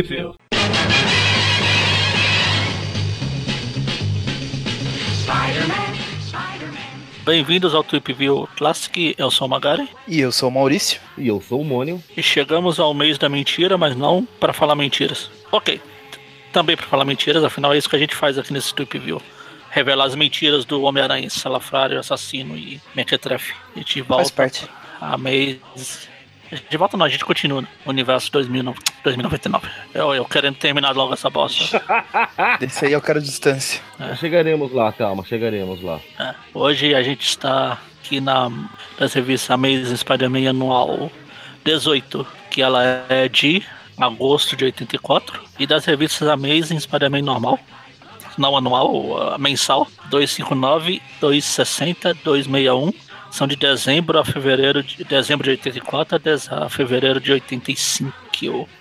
View. Bem-vindos ao Tweep View Classic, eu sou o Magari. E eu sou o Maurício. E eu sou o Mônio. E chegamos ao mês da mentira, mas não para falar mentiras. Ok, também para falar mentiras, afinal é isso que a gente faz aqui nesse Tweep View. Revelar as mentiras do Homem-Aranha, Salafrário, Assassino e Mequetrefe. A gente volta Faz parte. a mês... De volta não, a gente continua no universo 2000, não, 2099. Eu, eu querendo terminar logo essa bosta. Desse aí eu quero distância. Chegaremos lá, calma, chegaremos lá. É, Hoje a gente está aqui na das revistas Amazing Spider-Man anual 18, que ela é de agosto de 84, e das revistas Amazing Spider-Man normal, não anual, mensal, 259, 260, 261, são de dezembro a fevereiro de dezembro de 84 a, a fevereiro de 85.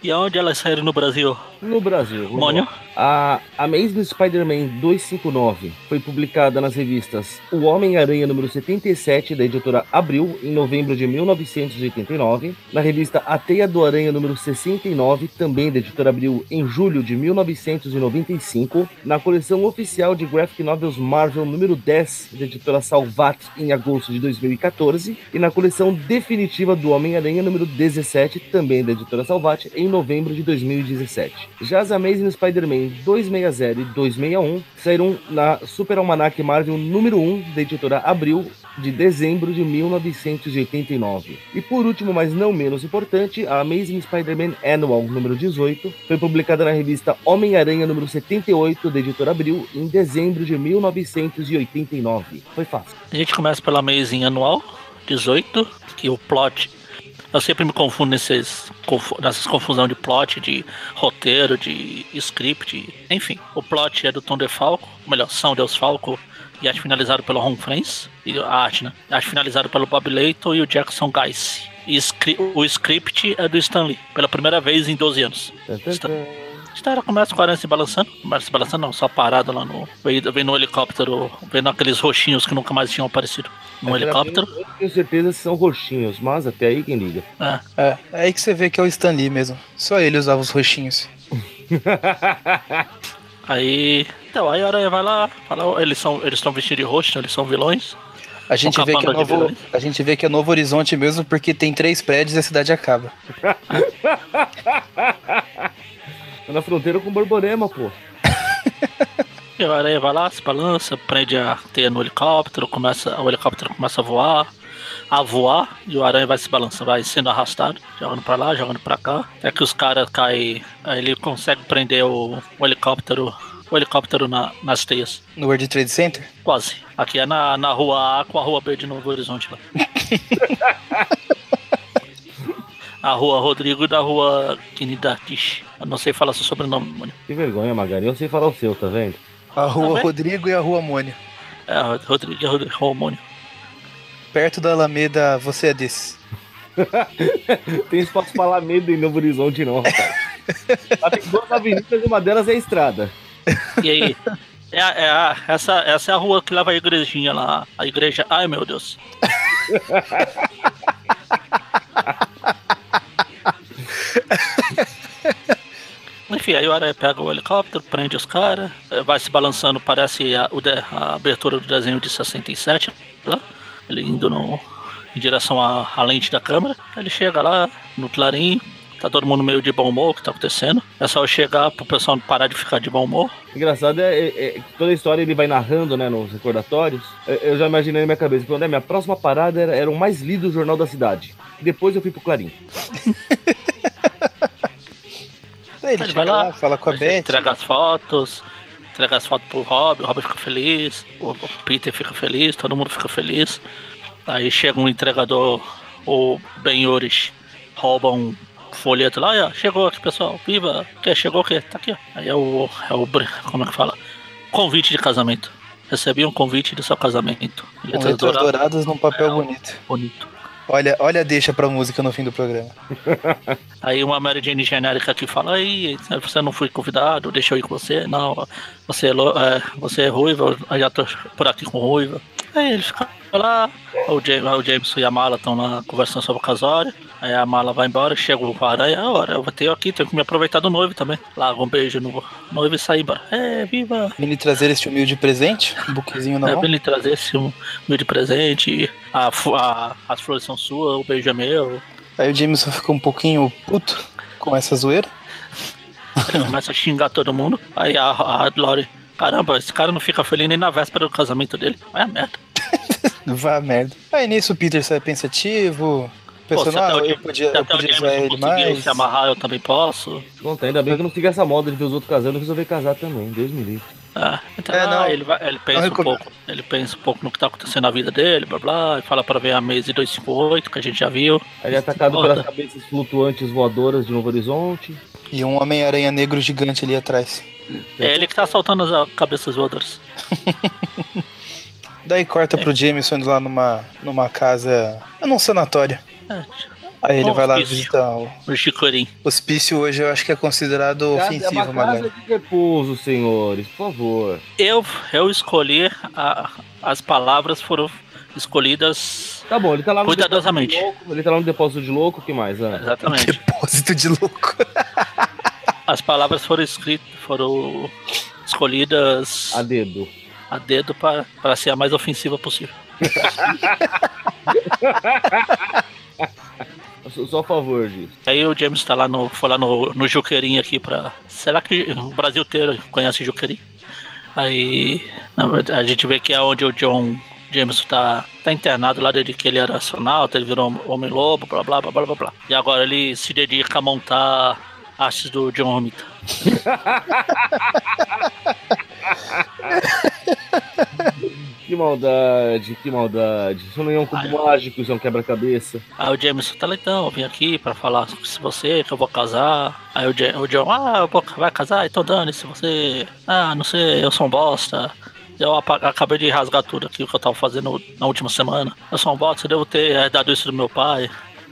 E aonde elas saíram no Brasil? No Brasil, Mônio? A Amazing Spider-Man 259 foi publicada nas revistas O Homem-Aranha número 77 da editora Abril em novembro de 1989, na revista A Teia do Aranha número 69, também da editora Abril em julho de 1995, na coleção oficial de graphic novels Marvel número 10 da editora Salvat em agosto de 2014 e na coleção definitiva do Homem-Aranha número 17, também da editora Salvat, em novembro de 2017. Já as Amazing Spider-Man 260 e 261 saíram na Super Almanac Marvel número 1 da editora Abril de dezembro de 1989. E por último, mas não menos importante, a Amazing Spider-Man Annual número 18 foi publicada na revista Homem-Aranha número 78 da editora Abril em dezembro de 1989. Foi fácil. A gente começa pela Amazing anual 18, que o plot. Eu sempre me confundo nesses, nessas confusão de plot, de roteiro, de script, enfim. O plot é do Tom DeFalco, melhor, São Deus Falco, e arte finalizado pelo Ron Friends, e a arte, né? A arte finalizado pelo Bob Layton e o Jackson Guice. E o script é do Stan Lee, pela primeira vez em 12 anos. Tan. A história começa com a aranha se balançando, mas se balançando não, só parado lá no. Vem no helicóptero, vendo aqueles roxinhos que nunca mais tinham aparecido no Aquela helicóptero. Eu tenho certeza se são roxinhos, mas até aí quem liga. É. É, é aí que você vê que é o Stan Lee mesmo. Só ele usava os roxinhos. Aí. Então, aí a aranha vai lá, fala, eles são. Eles estão vestidos de roxo, eles são vilões. A gente, vê que é novo, vilões. a gente vê que é Novo Horizonte mesmo porque tem três prédios e a cidade acaba. Tá na fronteira com Borborema, pô. E a aranha vai lá, se balança, prende a teia no helicóptero, começa, o helicóptero começa a voar, a voar, e o aranha vai se balançando, vai sendo arrastado, jogando pra lá, jogando pra cá. Até que os caras caem. Aí ele consegue prender o, o helicóptero. O helicóptero na- nas teias. No World Trade Center. Quase. Aqui é na, na rua A com a rua B de Novo Horizonte lá. a rua Rodrigo e da rua Kinidatish. Eu não sei falar seu sobrenome, mano. Que vergonha, Magari. Eu sei falar o seu, tá vendo? A Rua bem. Rodrigo e a Rua Mônio. É, Rodrigo e Rodrigo Romônio. Perto da Alameda, você é desse. Tem espaço pra Alameda em Novo Horizonte, não, rapaz. Lá tem duas avenidas e uma delas é a estrada. E aí? É, a- é a- essa, essa é a rua que leva a igrejinha lá. A igreja. Ai meu Deus. Enfim, aí o Aranha pega o helicóptero, prende os caras, eh, vai se balançando, parece a, a abertura do desenho de 67, lá, ele indo no, em direção à, à lente da câmera. Ele chega lá no clarim, tá todo mundo meio de bom humor, o que tá acontecendo. É só eu chegar pro pessoal parar de ficar de bom humor. Engraçado é, é- é que toda a história ele vai narrando, né, nos recordatórios. Eu, eu já imaginei na minha cabeça, falando, né, minha próxima parada era, era o mais lido jornal da cidade. Depois eu fui pro Clarim. Ele vai lá, lá, fala com a Beth. Entrega as fotos, entrega as fotos pro Rob, o Rob fica feliz, o Peter fica feliz, todo mundo fica feliz. Aí chega um entregador, o Ben Yoris, rouba um folheto lá, e, ó, chegou aqui pessoal, viva, que chegou o quê? Tá aqui, ó. Aí é o, é o, como é que fala? Convite de casamento. Recebi um convite do seu casamento. Letras letras douradas, douradas num papel É, bonito. bonito. Olha, olha, deixa pra música no fim do programa. Aí uma Mary Jane genérica que fala, aí, você não foi convidado, deixa eu ir com você, não, você é, é, você é ruiva, eu já tô por aqui com ruiva. Aí eles ficam lá, o James, o James e a Mala estão lá conversando sobre o casório. Aí a mala vai embora, chega o aranha, a hora, eu vou ter aqui, tenho que me aproveitar do noivo também. Larga um beijo no noivo e sai embora. É, viva! Vim lhe trazer este humilde presente, um buquezinho na É, mão. vem lhe trazer esse um de presente, a, a- as flores são suas, o beijo é meu. Aí o Jameson fica um pouquinho puto com essa zoeira. Ele começa a xingar todo mundo. Aí a, a Lori, caramba, esse cara não fica feliz nem na véspera do casamento dele. Vai a merda. Vá merda. Aí nisso o Peter sai pensativo. Pô, Pensando, se ah, até o eu James- podia, se eu podia zoar ele mais. se amarrar, eu também posso. Tem, ainda bem que eu não sigo essa moda de ver os outros casando e resolver casar também. Deus me livre. É, então, É, ah, não. ele, vai, ele pensa um pouco. Ele pensa um pouco no que tá acontecendo na vida dele, blá blá, e fala pra ver a Maze 258, que a gente já viu. Aí ele é atacado pelas cabeças flutuantes voadoras de Novo Horizonte. E um Homem-Aranha negro gigante ali atrás. É ele que tá assaltando as ah, cabeças voadoras. Daí corta pro Jameson lá numa, numa casa. num sanatório. É, Aí ele vai lá hospício. visitar o o Chicorim. hospício hoje, eu acho que é considerado Casa- é ofensivo, uma casa Magali. de repouso, senhores, por favor. Eu, eu escolhi, a- as palavras foram escolhidas Tá bom, ele tá lá no Cuidadosamente. de louco. Ele tá lá no depósito de louco, o que mais? Exatamente. Depósito de louco. As palavras foram escritas, foram escolhidas a dedo. a dedo para para ser a mais ofensiva possível. Só a favor disso. Aí o James tá lá no, foi lá no, no Juqueirinho aqui pra. Será que o Brasil inteiro conhece Juqueirinho? Aí na verdade, a gente vê que é onde o John Jameson tá, tá internado lá desde que ele era astronauta, ele virou homem-lobo, blá blá blá blá blá blá. E agora ele se dedica a montar hastes do John Romita. Que maldade, que maldade. Isso não é um cubo Ai. mágico, isso é um quebra-cabeça. Aí o Jameson tá lá eu vim aqui pra falar com você que eu vou casar. Aí o, o John, ah, eu vou, vai casar? Então dane-se, você. Ah, não sei, eu sou um bosta. Eu acabei de rasgar tudo aqui o que eu tava fazendo na última semana. Eu sou um bosta, eu devo ter herdado isso do meu pai.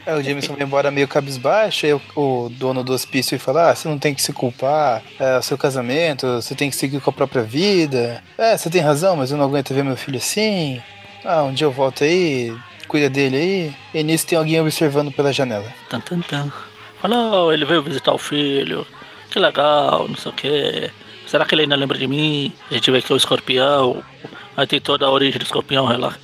Aí o Jameson vai embora meio cabisbaixo, aí o, dono do hospício fala, ah, você não tem que se culpar, é o seu casamento, você tem que seguir com a própria vida. É, você tem razão, mas eu não aguento ver meu filho assim. Ah, um dia eu volto aí, cuida dele aí. E nisso tem alguém observando pela janela. Tan, tan, tan. Falou, ele veio visitar o filho. Que legal, não sei o que. Será que ele ainda lembra de mim? A gente vê que é o escorpião. Aí tem toda a origem do escorpião, lá.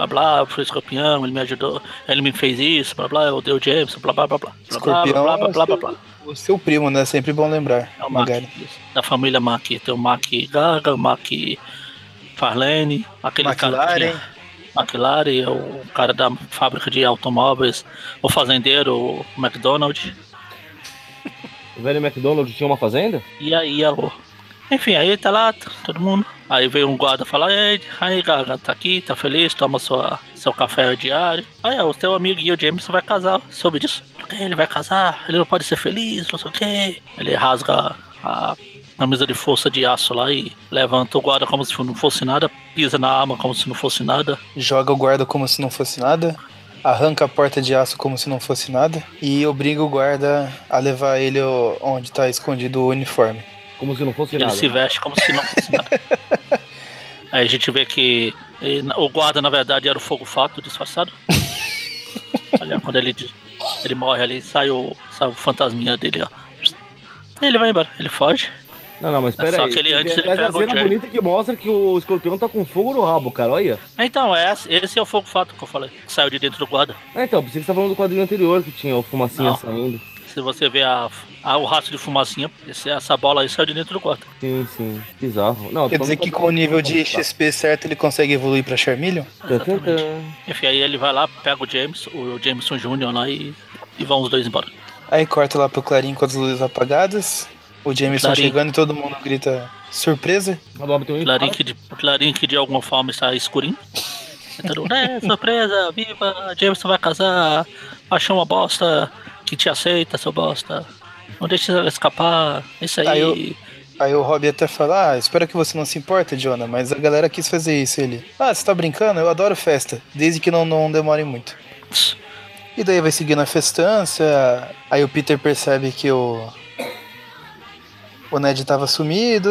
Blá blá, eu fui escorpião, ele me ajudou, ele me fez isso, blá blá, eu odeio o James, blá blá blá blá. Blá Escorpião blá blá é blá o blá seu- blá. O seu primo, né? Sempre bom lembrar. É o Mac, da família Mac. Tem o Mac Gaga, o Mac Farlane, aquele cara que McLaren. McLaren, o cara da fábrica de automóveis, o fazendeiro, o McDonald. O velho McDonald's tinha uma fazenda? E aí, o... enfim, aí tá lá, todo mundo. Aí veio um guarda falar, ei, aí Gaga, tá aqui, tá feliz, toma sua, seu café diário. Aí ó, o teu amigo Gil Jameson vai casar, soube disso? Ele vai casar, ele não pode ser feliz, não sei o quê. Ele rasga a camisa de força de aço lá e levanta o guarda como se não fosse nada, pisa na arma como se não fosse nada. Joga o guarda como se não fosse nada. Arranca a porta de aço como se não fosse nada. E obriga o guarda a levar ele onde tá escondido o uniforme. Como se não fosse Ele nada. se veste como se não fosse nada. Aí a gente vê que eh, o guarda, na verdade, era o fogo fato disfarçado. Olha, quando ele, ele morre ali, sai o, sai o fantasminha dele, ó. Ele vai embora, ele foge. Não, não, mas É pera só aí. que ele antes ele a pega o cena Jerry. bonita que mostra que o escorpião tá com fogo no rabo, cara, olha. Então, é, esse é o fogo fato que eu falei, que saiu de dentro do guarda. Ah, então, pensei que você tá falando do quadrinho anterior que tinha o fumacinha Não. saindo. Se você ver a, a- o rastro de fumacinha, esse- essa bola aí saiu de dentro do guarda. Sim, sim. Bizarro. Não, Quer dizer que com o nível de. XP certo ele consegue evoluir pra Charmeleon? Exatamente. Enfim, aí ele vai lá, pega o James, o Jameson Jr. lá e, e vão os dois embora. Aí corta lá pro Clarim com as luzes apagadas. O Jameson Clarim. chegando e todo mundo grita surpresa. Clarim que, de, Clarim que de alguma forma está escurinho. Então, é, surpresa, viva, Jameson vai casar, achou uma bosta que te aceita, seu bosta. Não deixe ela escapar, é isso aí. Aí eu- Aí o Robbie até fala, ah, espero que você não se importa, Jonah, mas a galera quis fazer isso. Ele, ah, você tá brincando? Eu adoro festa, desde que não, não demore muito. E daí vai seguindo a festança, aí o Peter percebe que o... O Ned tava sumido,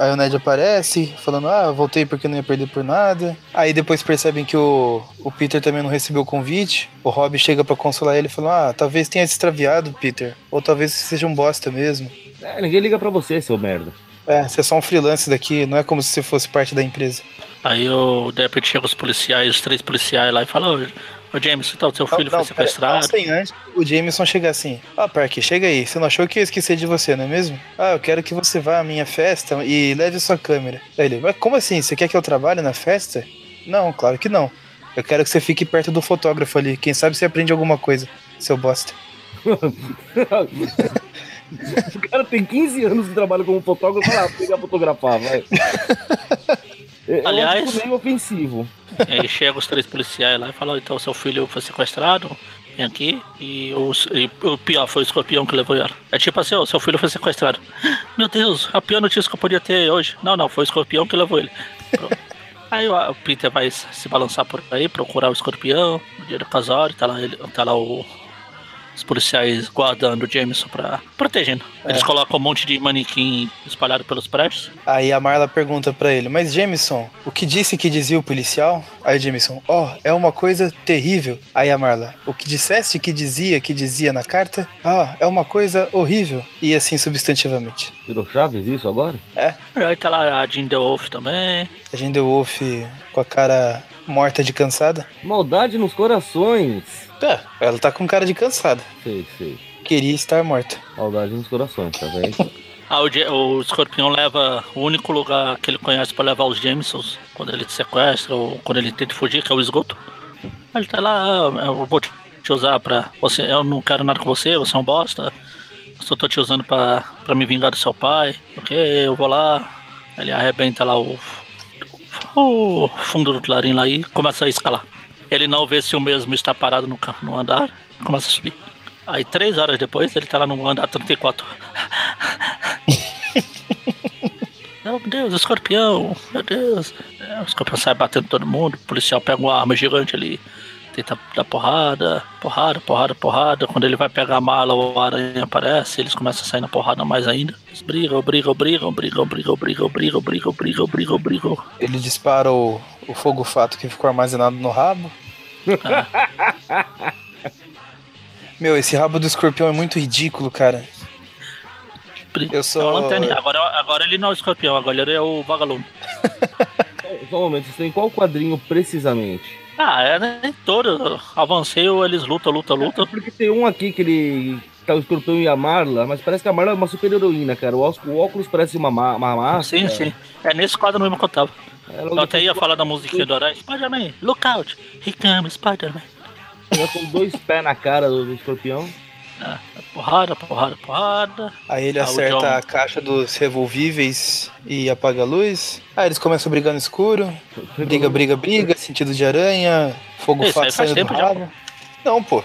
Aí o Ned aparece, falando, ah, eu voltei porque não ia perder por nada. Aí depois percebem que o, o Peter também não recebeu o convite. O Rob chega pra consolar ele e fala, ah, talvez tenha se extraviado, Peter. Ou talvez seja um bosta mesmo. É, ninguém liga pra você, seu merda. É, você é só um freelance daqui, não é como se você fosse parte da empresa. Aí o de repente chega os policiais, os três policiais lá e fala, ô, ô James, então, seu filho não, foi pera, sequestrado. não, sem antes, o Jameson chega assim, ó, Park, chega aí, você não achou que eu ia esquecer de você, não é mesmo? Ah, eu quero que você vá à minha festa e leve sua câmera. Aí ele, mas como assim, você quer que eu trabalhe na festa? Não, claro que não. Eu quero que você fique perto do fotógrafo ali, quem sabe você aprende alguma coisa, seu bosta. o cara tem 15 anos de trabalho como fotógrafo, vai lá pegar fotografar, vai. Eu Aliás- acho meio ofensivo. Aí chega os três policiais lá e falam, então seu filho foi sequestrado, vem aqui, e o, e o pior foi o escorpião que levou ela. É tipo assim, ó, seu filho foi sequestrado. Meu Deus, a pior notícia que eu podia ter hoje. Não, não, foi o escorpião que levou ele. Pronto. Aí o o Peter vai se balançar por aí, procurar o escorpião, no dia do casório, tá lá, ele, tá lá o, os policiais guardando o Jameson pra. protegendo. Eles É. colocam um monte de manequim espalhado pelos prédios. Aí a Marla pergunta pra ele, mas Jameson, o que disse que dizia o policial? Aí Jameson, ó, é uma coisa terrível. Aí a Marla, o que disseste que dizia que dizia na carta? Ah, é uma coisa horrível. E assim substantivamente. Virou Chaves isso agora? Aí tá lá a Jean DeWolf também. A deu Wolf com a cara morta de cansada. Maldade nos corações. É, ela tá com cara de cansada. Sei, sei. Queria estar morta. Maldade nos corações, tá vendo? Ah, o, o escorpião leva o único lugar que ele conhece pra levar os Jamesons quando ele te sequestra ou quando ele tenta fugir, que é o esgoto. Ele tá lá, "Ah, eu vou te te usar pra. Você, eu não quero nada com você, você é um bosta. Eu só tô te usando pra, pra me vingar do seu pai. Ok, eu vou lá. Ele arrebenta lá o, o fundo do clarim lá e começa a escalar. Ele não vê se o mesmo está parado no, no andar, começa a subir. Aí três horas depois ele tá lá no andar 34. Meu Deus, escorpião, meu Deus. É, o escorpião sai batendo todo mundo, o policial pega uma arma gigante ali, tenta dar porrada, porrada, porrada, porrada. Quando ele vai pegar a mala, o aranha aparece, eles começam a sair na porrada mais ainda. Eles brigam, brigam, brigam, brigam, brigam, brigam, brigam, brigam, brigam, brigam, brigam. Ele dispara o, o fogo fato que ficou armazenado no rabo. Meu, esse rabo do escorpião é muito ridículo, cara. Eu sou- É o lanterninha. Agora, agora ele não é o escorpião, agora ele é o vagalume. Só um momento, vocês estão em qual quadrinho precisamente? Ah, é né? todo. Avancei, eles lutam, lutam, lutam. Porque tem um aqui que ele. Tá o escorpião e a Marla, mas parece que a Marla é uma super heroína, cara. O óculos, o óculos parece uma, ma- uma máscara. Sim, sim. É nesse quadro mesmo que eu tava. É, Eu até ia falar da musiquinha do Aranha. Spider-Man, look out! Comes Spider-Man. Já com dois pés na cara do, do escorpião. É, porrada, porrada, porrada. Aí ele Ah, acerta John. a caixa dos revolvíveis e apaga a luz. Aí eles começam a brigar no escuro. Briga, briga, briga, sentido de aranha, fogo Isso fato faz saindo do rabo. Não, pô.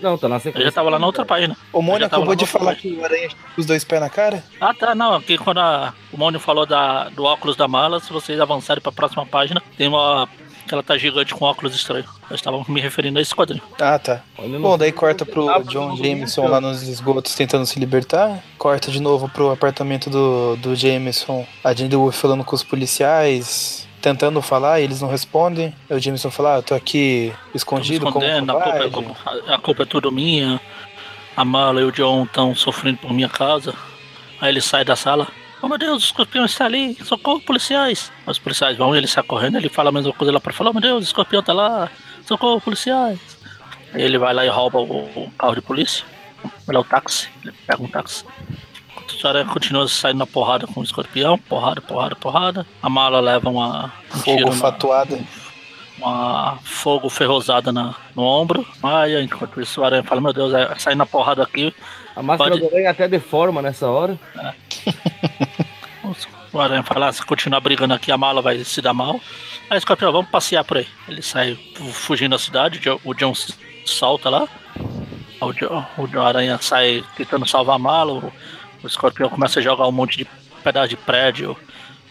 Não, tá na Eu sequência. já tava lá na outra página. O Eu Mônio acabou de falar página. que o aranha tinha os dois pés na cara. Ah, tá, não. Aqui quando a- o Mônio falou da, do óculos da mala, se vocês avançarem pra próxima página, tem uma. Que ela tá gigante com óculos estranho. Eu estava me referindo a esse quadrinho. Ah, tá. Olha, Bom, daí corta pro John Jameson lá nos esgotos tentando se libertar. Corta de novo pro apartamento do, do Jameson. A Jane Wolf falando com os policiais, tentando falar e eles não respondem. Aí o Jameson fala, ah, eu tô aqui escondido como a culpa, é, a- a culpa é tudo minha. A Mala e o John estão sofrendo por minha causa. Aí ele sai da sala. Oh meu Deus, o escorpião está ali, socorro, policiais. Os policiais vão, ele sai correndo, ele fala a mesma coisa lá pra falar, oh meu Deus, o escorpião tá lá, socorro, policiais. Aí ele vai lá e rouba o, carro de polícia. Ele é o táxi, ele pega um táxi. Enquanto o aranha continua saindo na porrada com o escorpião, porrada, porrada, porrada. A mala leva uma, um Fogo fatuado. uma fogo ferrosada na, no ombro. Aí, enquanto isso, o aranha fala: Meu Deus, é sair na porrada aqui. A máscara Pode- do aranha até deforma nessa hora. O aranha fala: "Ah, Se continuar brigando aqui, a mala vai se dar mal. Aí, escorpião, vamos passear por aí. Ele sai fu- fugindo da cidade. o John- O salta lá. O, John, o Aranha sai tentando salvar a mala. O, o escorpião começa a jogar um monte de pedaço de prédio.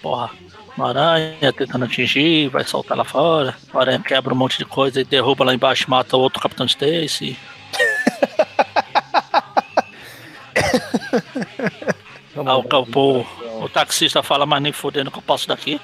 Porra. No aranha tentando atingir, vai soltar lá fora. O aranha quebra um monte de coisa e derruba lá embaixo, mata o outro Capitão Stacy. Ah, o, o, O taxista fala, mas nem fodendo que eu posso daqui.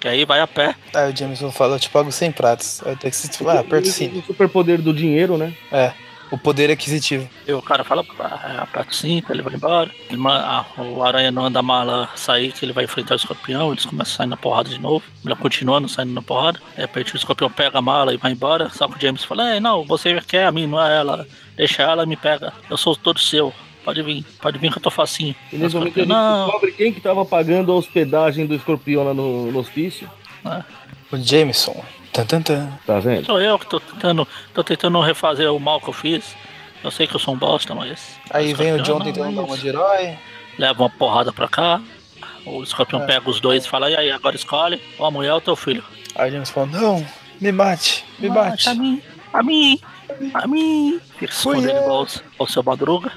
Que aí vai a pé. Aí o Jameson fala, eu te pago 100 pratos. Aí o taxista fala, ah, aperta sim. O superpoder do dinheiro, né? É, o poder aquisitivo. E o cara fala, ah, aperta sim, ele vai embora. Ele, ma- ah, o aranha não anda a mala sair, que ele vai enfrentar o escorpião. Eles começam a sair na porrada de novo. Ele continuando saindo na porrada. De repente o escorpião pega a mala e vai embora. Só que o James fala, é, não, você quer a mim, não é ela. Deixa ela, me pega. Eu sou todo seu. Pode vir, pode vir que eu tô facinho. E nesse momento a gente não, descobre quem que tava pagando a hospedagem do escorpião lá no, no hospício. O Jameson. Tan, tan, tan. Tá vendo? Sou eu que tô tentando, tô tentando refazer o mal que eu fiz. Eu sei que eu sou um bosta, mas. Aí vem o John tentando não, dar uma de herói. Leva uma porrada pra cá. O escorpião É. pega os dois e fala: e aí, agora escolhe. Ou a mulher ou teu filho. Aí o Jameson fala, não, me mate, me bate. A mim, a mim, a mim. Fica Fui escondendo igual o seu madruga.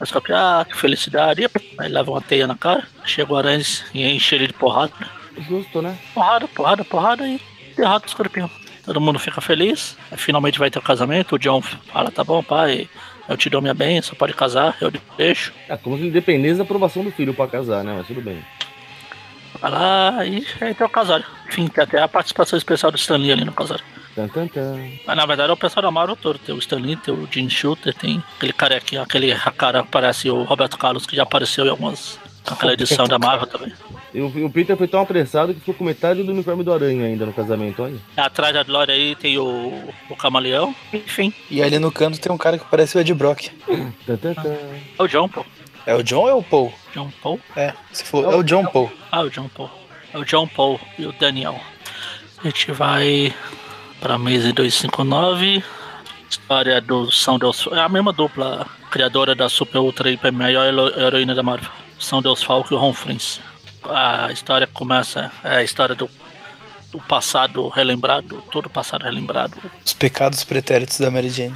O escorpião, ah, que felicidade. Aí leva uma teia na cara. Chega o aranha e enche ele de porrada. Justo, né? Porrada, porrada, porrada e derrota o escorpião. Todo mundo fica feliz. Aí finalmente vai ter o casamento. O John fala: tá bom, pai, eu te dou minha bênção, pode casar, eu deixo. É como se dependesse da aprovação do filho pra casar, né? Mas tudo bem. Vai lá e aí tem o casório. Enfim, tem até a participação especial do Stanley ali no casório. Tan, tan, tan. Mas na verdade é o pessoal da Marvel todo. Tem o Stanley, tem o Jim Shooter, tem aquele carequinha, aquele cara que parece o Roberto Carlos que já apareceu em algumas. Aquela edição da Marvel também. E o, Peter foi tão apressado que ficou com metade do uniforme do Aranha ainda no casamento, olha. Atrás da Glória aí tem o, o Camaleão. Enfim, E ali no canto tem um cara que parece o Ed Brock. Tan, tan, tan. é o John, pô. É o John ou é o Paul? John Paul. É, você falou, é o John Paul. Ah, o John Paul. É o John Paul e o Daniel. A gente vai pra mesa 259. História do São Deus. É a mesma dupla criadora da Super Ultra Hiper Maior hero- heroína da Marvel. São Deus Falco e o Ron Friends. A história começa. É a história do, do passado relembrado. Todo o passado relembrado. Os pecados pretéritos da Mary Jane.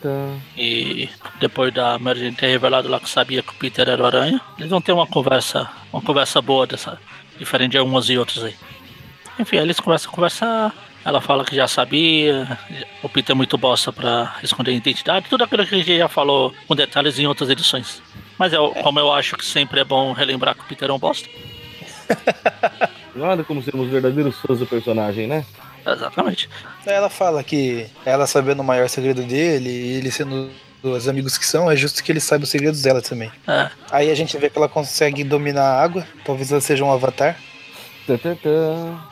Tan. E depois da Mary Jane ter revelado lá que sabia que o Peter era o Aranha, eles vão ter uma conversa, uma conversa boa dessa, diferente de umas e outras aí. Enfim, aí eles começam a conversar, ela fala que já sabia, o Peter é muito bosta pra esconder a identidade, tudo aquilo que a gente já falou com detalhes em outras edições. Mas eu, como eu acho que sempre é bom relembrar que o Peter é um bosta. Nada como sermos verdadeiros fãs do personagem, né? Exatamente. Ela fala que ela sabendo o maior segredo dele e ele sendo os amigos que são, é justo que ele saiba os segredos dela também. É, Aí a gente vê que ela consegue dominar a água, talvez ela seja um avatar.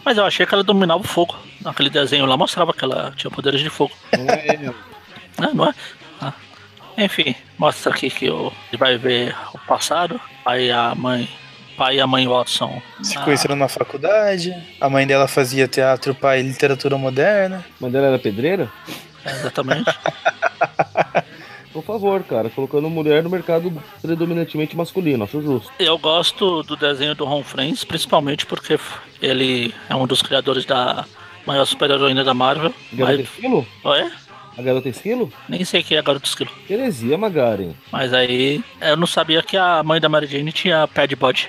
Mas eu achei que ela dominava o fogo. Naquele desenho lá mostrava que ela tinha poderes de fogo. Não é, né? Não é? Ah. Enfim, mostra aqui que o, ele vai ver o passado. Aí a mãe, pai e a mãe Watson. Se ah, conheceram na faculdade. A mãe dela fazia teatro, o pai literatura moderna. Mas ela era pedreira? Exatamente. Por favor, cara, colocando mulher no mercado predominantemente masculino, acho justo. Eu gosto do desenho do Ron Friends, principalmente porque ele é um dos criadores da maior super-heroína da Marvel. Garota Mas, Esquilo? Oi? A garota Esquilo? Nem sei quem é Garoto Esquilo. Heresia, Magaren. Mas aí eu não sabia que a mãe da Mary Jane tinha pé de bode.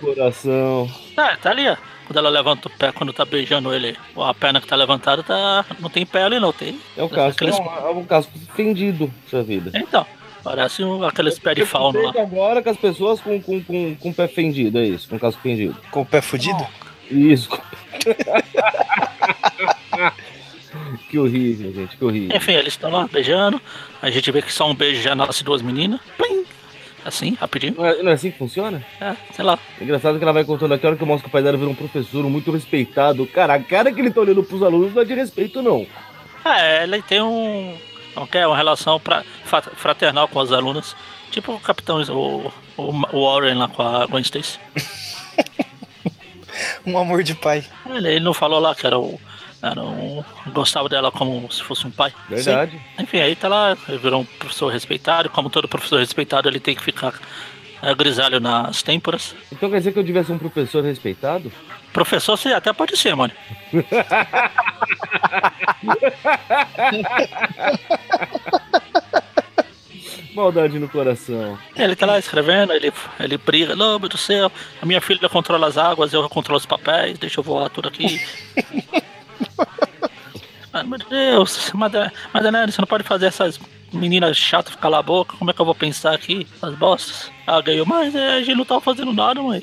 Coração. Ah, tá ali, ó. Quando ela levanta o pé, quando tá beijando ele, a perna que tá levantada, tá... não tem pé ali não, tem. É o caso, Aqueles- é, um, é um caso fendido, sua vida. Então, parece um, aqueles pé de fauno lá. Agora com as pessoas com, com, com, com pé fendido, é isso, com casco fendido. Com o pé fudido? Isso. que horrível, gente, que horrível. Enfim, eles estão lá beijando. A gente vê que só um beijo já nasce duas meninas. Plim! Assim, rapidinho. Não é, não é assim que funciona? É, sei lá. Engraçado que ela vai contando aqui, a hora que eu mostro que o pai dela virou um professor muito respeitado. Cara, a cara que ele tá olhando pros alunos não é de respeito, não. É, ele tem um. Não quer uma relação pra, fraternal com as alunas. Tipo o capitão, o, o, o Warren lá com a Gwen Stacy. Um amor de pai. Ele, ele não falou lá que era o. Era um, gostava dela como se fosse um pai. Verdade. Enfim, aí tá lá, ele virou um professor respeitado. Como todo professor respeitado, ele tem que ficar é, grisalho nas têmporas. Então quer dizer que eu devia ser um professor respeitado? Professor, você até pode ser, mano. Maldade no coração. Ele tá lá escrevendo, ele, ele briga, não, meu Deus do céu, a minha filha controla as águas, eu controlo os papéis, deixa eu voar tudo aqui. Ah, meu Deus, Madalena, você não pode fazer essas meninas chatas ficar a boca. Como é que eu vou pensar aqui? As bostas. Ela ganhou, mas é, a gente não tava fazendo nada, mãe.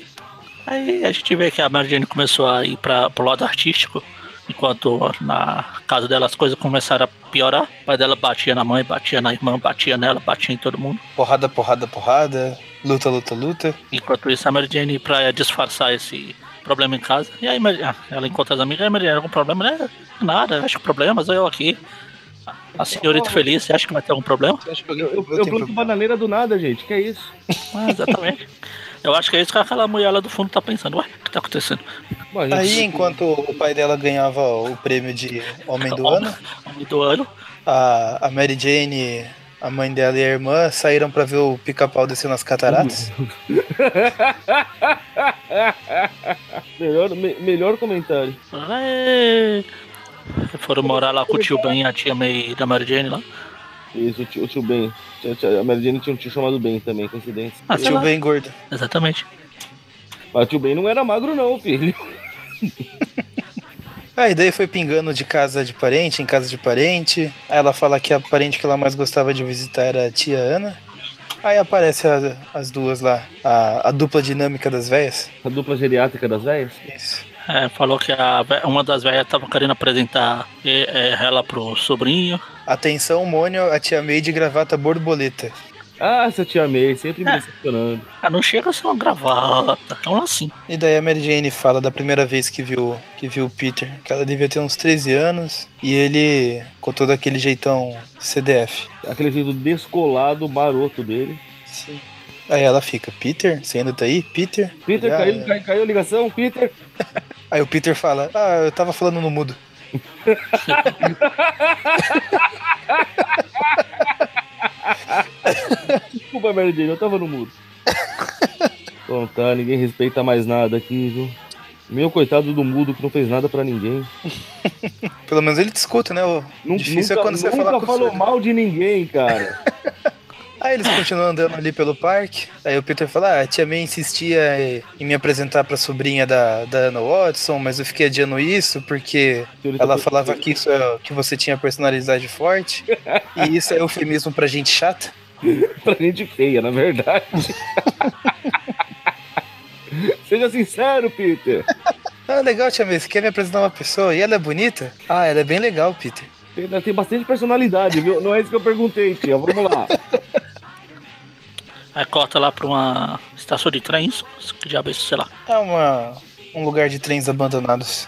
Aí a gente vê que a Mary Jane começou a ir para pro lado artístico. Enquanto na casa dela as coisas começaram a piorar. O pai dela batia na mãe, batia na irmã, batia nela, batia em todo mundo. Porrada, porrada, porrada. Luta, luta, luta. Enquanto isso, a Mary Jane, pra disfarçar esse problema em casa. E aí ah, ela encontra as amigas, e Mary Jane, algum problema? Né? Nada, acho que problema, eu aqui. A senhorita feliz, você acha que vai ter algum problema? Eu, eu, eu planto bananeira do nada, gente, que é isso? Ah, exatamente. Eu acho que é isso que aquela mulher lá do fundo tá pensando. Ué, o que tá acontecendo? Bom, gente... Aí, enquanto o pai dela ganhava o prêmio de Homem do Ano, Homem do Ano, a, a Mary Jane, a mãe dela e a irmã saíram pra ver o pica-pau descer nas cataratas. melhor, me, melhor comentário. É... Foram morar lá com o tio Ben e a tia May da Mary Jane lá. Isso, o tio, o tio Ben. A Mary Jane tinha um tio chamado Ben também, coincidência. Ah, tio Ben gordo. Exatamente. Mas o tio Ben não era magro não, filho. Aí daí foi pingando de casa de parente em casa de parente. Aí ela fala que a parente que ela mais gostava de visitar era a tia Ana. Aí aparece a, as duas lá, a, a dupla dinâmica das velhas. A dupla geriátrica das velhas? Isso. É, falou que a, uma das velhas tava querendo apresentar é, ela pro sobrinho. Atenção, Mônio, a tia May de gravata borboleta. Ah, essa tia May, sempre me é. decepcionando. Ah, não chega a ser uma gravata, é um assim. E daí a Mary Jane fala da primeira vez que viu que viu o Peter, que ela devia ter uns 13 anos, e ele com todo aquele jeitão CDF. Aquele jeito descolado, maroto dele. Sim. Aí ela fica, Peter, você ainda tá aí? Peter? Peter, caiu, caiu, caiu a ligação, Peter. Aí o Peter fala, ah, eu tava falando no mudo. Desculpa, Mary Jane, eu tava no mudo. Bom, tá, ninguém respeita mais nada aqui, viu? Meu coitado do mudo que não fez nada para ninguém. Pelo menos ele te escuta, né? O nunca, difícil é quando você fala Nunca falou mal de ninguém, cara. Aí eles continuam andando ali pelo parque. Aí o Peter fala: ah, a tia May insistia em me apresentar pra sobrinha da, da Anna Watson, mas eu fiquei adiando isso porque ela falava que isso é que você tinha personalidade forte. e isso é eufemismo pra gente chata. pra gente feia, na verdade. Seja sincero, Peter. Ah, legal, tia May. Você quer me apresentar uma pessoa e ela é bonita? Ah, ela é bem legal, Peter. Tem, tem bastante personalidade, viu? Não é isso que eu perguntei, tia. Vamos lá. Aí corta lá pra uma estação de trens, que diabo é isso, sei lá. É uma, um lugar de trens abandonados.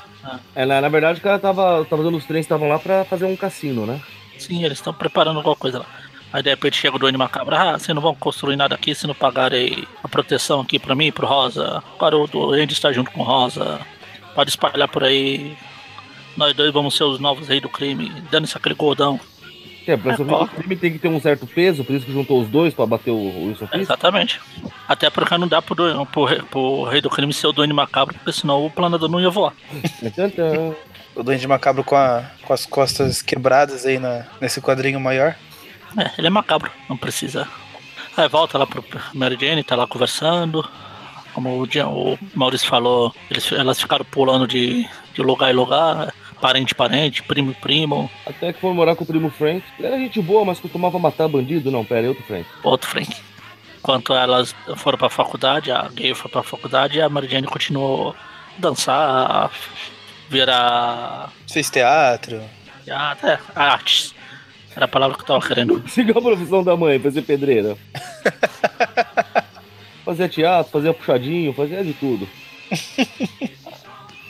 É, na, na verdade o cara tava, tava dando os trens estavam lá pra fazer um cassino, né? Sim, eles estão preparando alguma coisa lá. Aí de repente chega o dono macabro, ah, vocês não vão construir nada aqui se não pagarem a proteção aqui pra mim, pro Rosa. Agora o doente está junto com o Rosa. Pode espalhar por aí. Nós dois vamos ser os novos reis do crime. Dando-se aquele gordão. É, pra é, o crime tem que ter um certo peso, por isso que juntou os dois pra bater o Wilson Fisk. Exatamente. Até porque não dá pro, pro, pro rei do crime ser o Duende Macabro, porque senão o planador não ia voar. o Duende Macabro com, a, com as costas quebradas aí na, nesse quadrinho maior. É, ele é macabro, não precisa. Aí volta lá pro Mary Jane, tá lá conversando. Como o, o Maurício falou, eles, elas ficaram pulando de, de lugar em lugar parente, parente, primo, primo. Até que foi morar com o primo Frank. Ele era gente boa, mas costumava matar bandido. Não, pera, é outro Frank. Outro Frank. Enquanto elas foram pra faculdade, a gay foi pra faculdade e a Maridiane continuou a dançar, virar. Fez teatro. Teatro, é, artes. Era a palavra que eu tava querendo. Siga a profissão da mãe, fazer pedreira. fazia teatro, fazia puxadinho, fazia de tudo.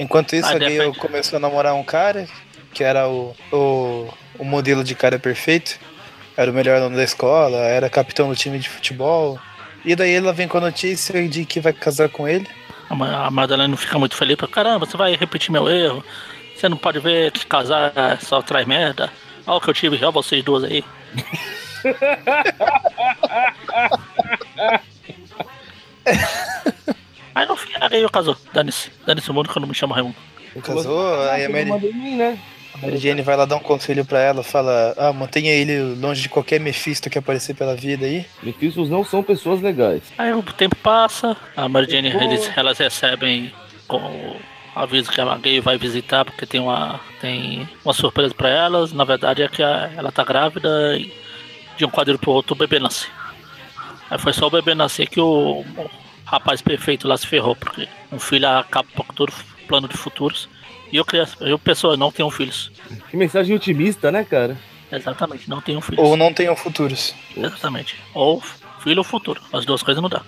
Enquanto isso, ah, a Gale começou a namorar um cara que era o, o, o modelo de cara perfeito. Era o melhor aluno da escola, era capitão do time de futebol. E daí ela vem com a notícia de que vai casar com ele. A Madalena fica muito feliz. Caramba, você vai repetir meu erro. Você não pode ver que casar só traz merda. Olha o que eu tive, já vocês duas aí. Aí eu casou. Dane-se. Dane-se o mundo que eu não me chamo Raimundo. Casou, aí a Mary... né? A Mary Jane vai lá dar um conselho pra ela, fala, ah, mantenha ele longe de qualquer Mephisto que aparecer pela vida aí. Mephistos não são pessoas legais. Aí o tempo passa, a Mary Jane, eles, elas recebem com avisa que a gay vai visitar porque tem uma, tem uma surpresa pra elas. Na verdade é que a- ela tá grávida e de um quadril pro outro o bebê nasce. Aí foi só o bebê nascer que o, o rapaz perfeito lá se ferrou, porque um filho acaba com todo plano de futuros. E eu, criança, eu pessoa, não tenho filhos. Que mensagem otimista, né, cara? Exatamente, não tenho filhos. Ou não tenham futuros. Exatamente. Ou filho ou futuro. As duas coisas não dá.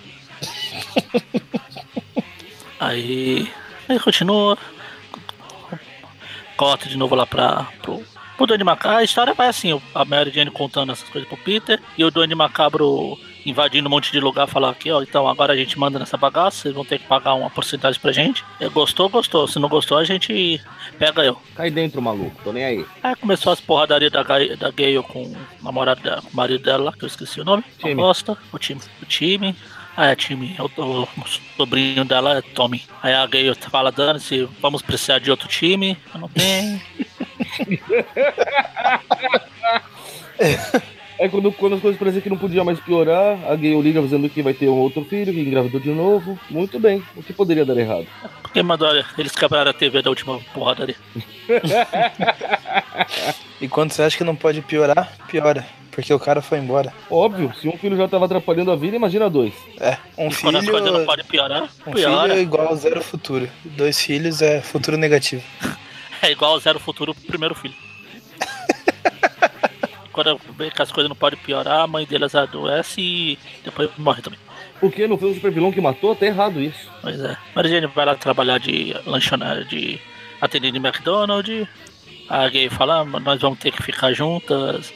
aí. Aí continua. Corta de novo lá pra. Pro, pro Duende Macabro. A história vai assim, a Mary Jane contando essas coisas pro Peter e o Duende Macabro invadindo um monte de lugar, falar aqui, ó, então agora a gente manda nessa bagaça, vocês vão ter que pagar uma porcentagem pra gente. É, Gostou, gostou. Se não gostou, a gente pega eu. Cai dentro, maluco. Tô nem aí. Aí começou as porradarias da, da Gale com o namorado dela, com o marido dela lá, que eu esqueci o nome. Time. Aposta, o time. O time. Ah, é time. O, o- o sobrinho dela é Tommy. Aí a Gale fala, dane-se, vamos precisar de outro time. Eu não tenho. Aí quando, quando as coisas pareciam que não podia mais piorar, a Gale liga avisando que vai ter um outro filho, que engravidou de novo. Muito bem. O que poderia dar errado? Porque mandou, eles quebraram a TV da última porradaria. E quando você acha que não pode piorar, piora. Porque o cara foi embora. Óbvio, se um filho já tava atrapalhando a vida, imagina dois. É, um e quando as filho. coisas não podem piorar, Um piora. filho é igual a zero futuro. Dois filhos é futuro negativo. É igual ao Zero Futuro pro primeiro filho. Quando vê que as coisas não podem piorar, a mãe deles adoece e depois morre também. Porque não foi o super vilão que matou, tá errado isso. Pois é. Maria vai lá trabalhar de lanchonete, de atendente de McDonald's. A gay fala, "Ah, nós vamos ter que ficar juntas.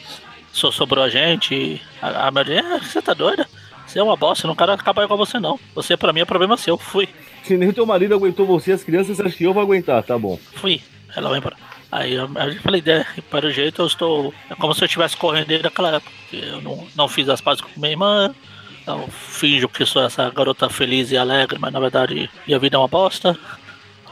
Só sobrou a gente. A, a Mary Jane, "Ah, você tá doida? Você é uma bosta, eu não quero acabar igual você não. Você pra mim é problema seu. Fui, Se nem teu marido aguentou você as crianças, você acha que eu vou aguentar? Tá bom. fui. Ela vai embora. Aí eu, eu falei, "É, para o jeito eu estou. É como se eu estivesse correndo desde aquela época. porque Eu não, não fiz as pazes com minha irmã. Eu finjo que sou essa garota feliz e alegre, mas na verdade minha vida é uma bosta.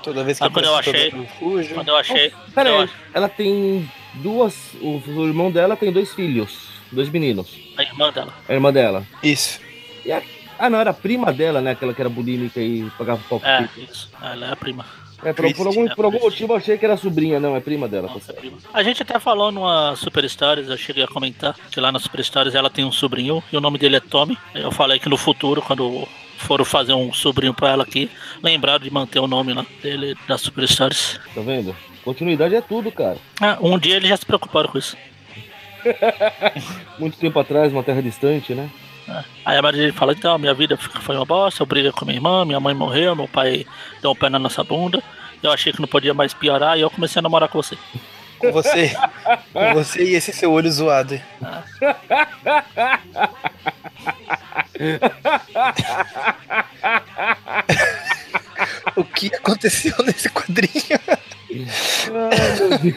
Toda vez que Ah, quando eu achei- fujo. Quando eu achei. Pera eu aí, ela tem duas. O, o irmão dela tem dois filhos. Dois meninos. A irmã dela. A irmã dela. Isso. E a- ah, não, era a prima dela, né? Aquela que era bulímica e pagava pau É, isso. Ela é a prima. É, por, por algum, por algum motivo eu achei que era sobrinha, não, é prima dela. Tá Nossa, certo. prima. A gente até falou numa Super Stories, eu cheguei a comentar que lá na Super Stories ela tem um sobrinho e o nome dele é Tommy. Eu falei que no futuro, quando foram fazer um sobrinho pra ela aqui, lembraram de manter o nome lá dele da Super Stories. Tá vendo? Continuidade é tudo, cara. Ah, um dia eles já se preocuparam com isso. Muito tempo atrás, uma terra distante, né? Aí a Maria fala, então, minha vida foi uma bosta, eu briguei com minha irmã, minha mãe morreu, meu pai deu um pé na nossa bunda. Eu achei que não podia mais piorar e eu comecei a namorar com você. Com você. com você e esse seu olho zoado. o que aconteceu nesse quadrinho? Ai, meu Deus.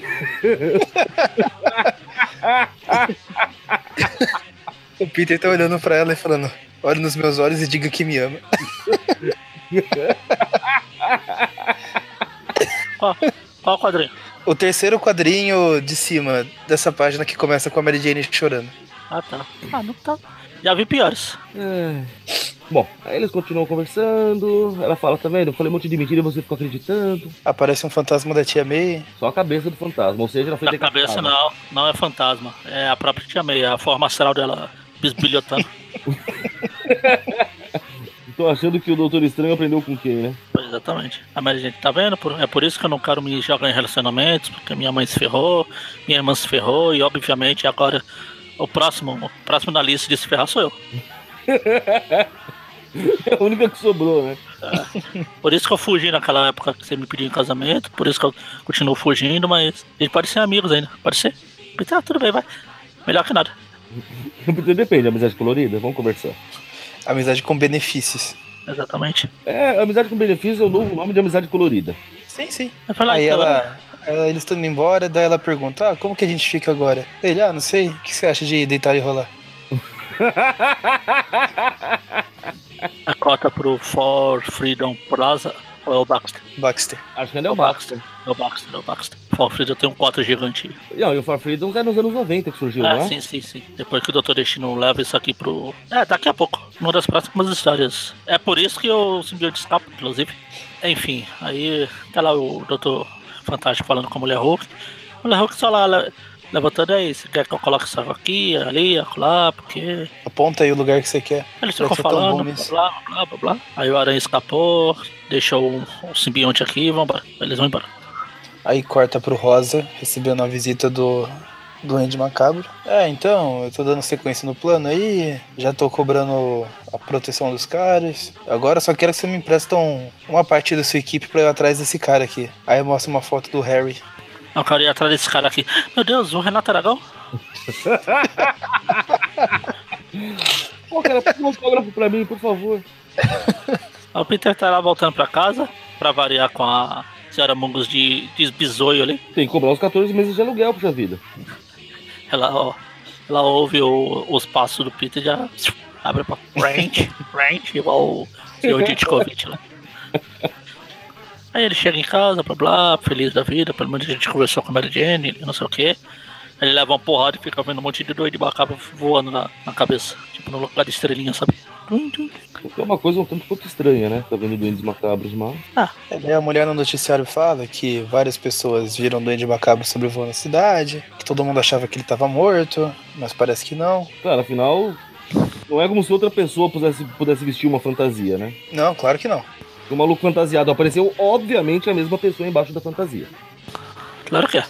O Peter tá olhando pra ela e falando: Olhe nos meus olhos e diga que me ama. Qual, qual o quadrinho? O terceiro quadrinho de cima dessa página que começa com a Mary Jane chorando. Ah, tá. Ah, não tá. Já vi piores. É. Bom, aí eles continuam conversando. Ela fala, vendo? Eu falei um monte de mentira e você ficou acreditando. Aparece um fantasma da tia May. Só a cabeça do fantasma, ou seja, ela foi decapitada. cabeça não, não é fantasma. É a própria Tia May, a forma astral dela bisbilhotando. Tô achando que o Doutor Estranho aprendeu com quem, né? Exatamente. A Mary Jane, tá vendo? É por isso que eu não quero me jogar em relacionamentos, porque minha mãe se ferrou, minha irmã se ferrou, e obviamente agora o próximo, o próximo na lista de se ferrar sou eu. É a única que sobrou, né? Por isso que eu fugi naquela época que você me pediu em casamento, por isso que eu continuo fugindo, mas a gente pode ser amigos ainda, pode ser? Tá, tudo bem, vai. Melhor que nada. Depende, amizade colorida, vamos conversar. Amizade com benefícios. Exatamente. É, amizade com benefício é o novo nome de amizade colorida. Sim, sim. Vai falar Aí ela, ela- eles estão indo embora, daí ela pergunta: Ah, como que a gente fica agora? Ele, ah, não sei. O que você acha de deitar e rolar? a cota pro For Freedom Plaza ou é o Baxter? Baxter. Acho que ainda é o Baxter. É o Baxter, é o Baxter. O Farfreedon tem um 4 gigante. Não, e o Farfreedon é nos anos 90 que surgiu, Ah, né? sim, sim, sim. Depois que o Dr. Destino leva isso aqui pro. É, daqui a pouco. Numa das próximas histórias. É por isso que o simbionte escapa, inclusive. Enfim, aí tá lá o Dr. Fantástico falando com a Mulher Hulk. A Mulher Hulk só lá le- levantando aí, você quer que eu coloque isso aqui, ali, acolá, porque. Aponta aí o lugar que você quer. Eles ficam falando, blá, blá, blá, blá, blá. Aí o Aranha escapou, deixou o, o simbionte aqui vão embora. Eles vão embora. Aí corta pro Rosa, recebendo a visita do, do Andy Macabro. É, então, eu tô dando sequência no plano aí, já tô cobrando a proteção dos caras. Agora só quero que você me empresta um- uma parte da sua equipe pra eu ir atrás desse cara aqui. Aí mostra uma foto do Harry. Eu quero ir atrás desse cara aqui. Meu Deus, o Renato Aragão? Pô, cara, pega um autógrafo pra mim, por favor. O Peter tá lá voltando pra casa, pra variar com a senhora Mungus de, de bisoio ali. Tem que cobrar os 14 meses de aluguel, puxa vida. Ela, ó, ela ouve o- os passos do Peter e já abre pra range, range, igual o senhor Ditkovic lá. Aí ele chega em casa, blá blá, feliz da vida, pelo menos a gente conversou com a Mary Jane, não sei o que. Ele leva uma porrada e fica vendo um monte de doido de macabro voando na, na cabeça, tipo no lugar de estrelinha, sabe? É uma coisa um tanto quanto estranha, né? Tá vendo doentes macabros, mas. Aí a mulher no noticiário fala que várias pessoas viram Duende Macabro sobrevoando na cidade, que todo mundo achava que ele tava morto, mas parece que não. Cara, afinal. Não é como se outra pessoa pudesse, pudesse vestir uma fantasia, né? Não, claro que não. O maluco fantasiado apareceu, obviamente, a mesma pessoa embaixo da fantasia. Claro que é.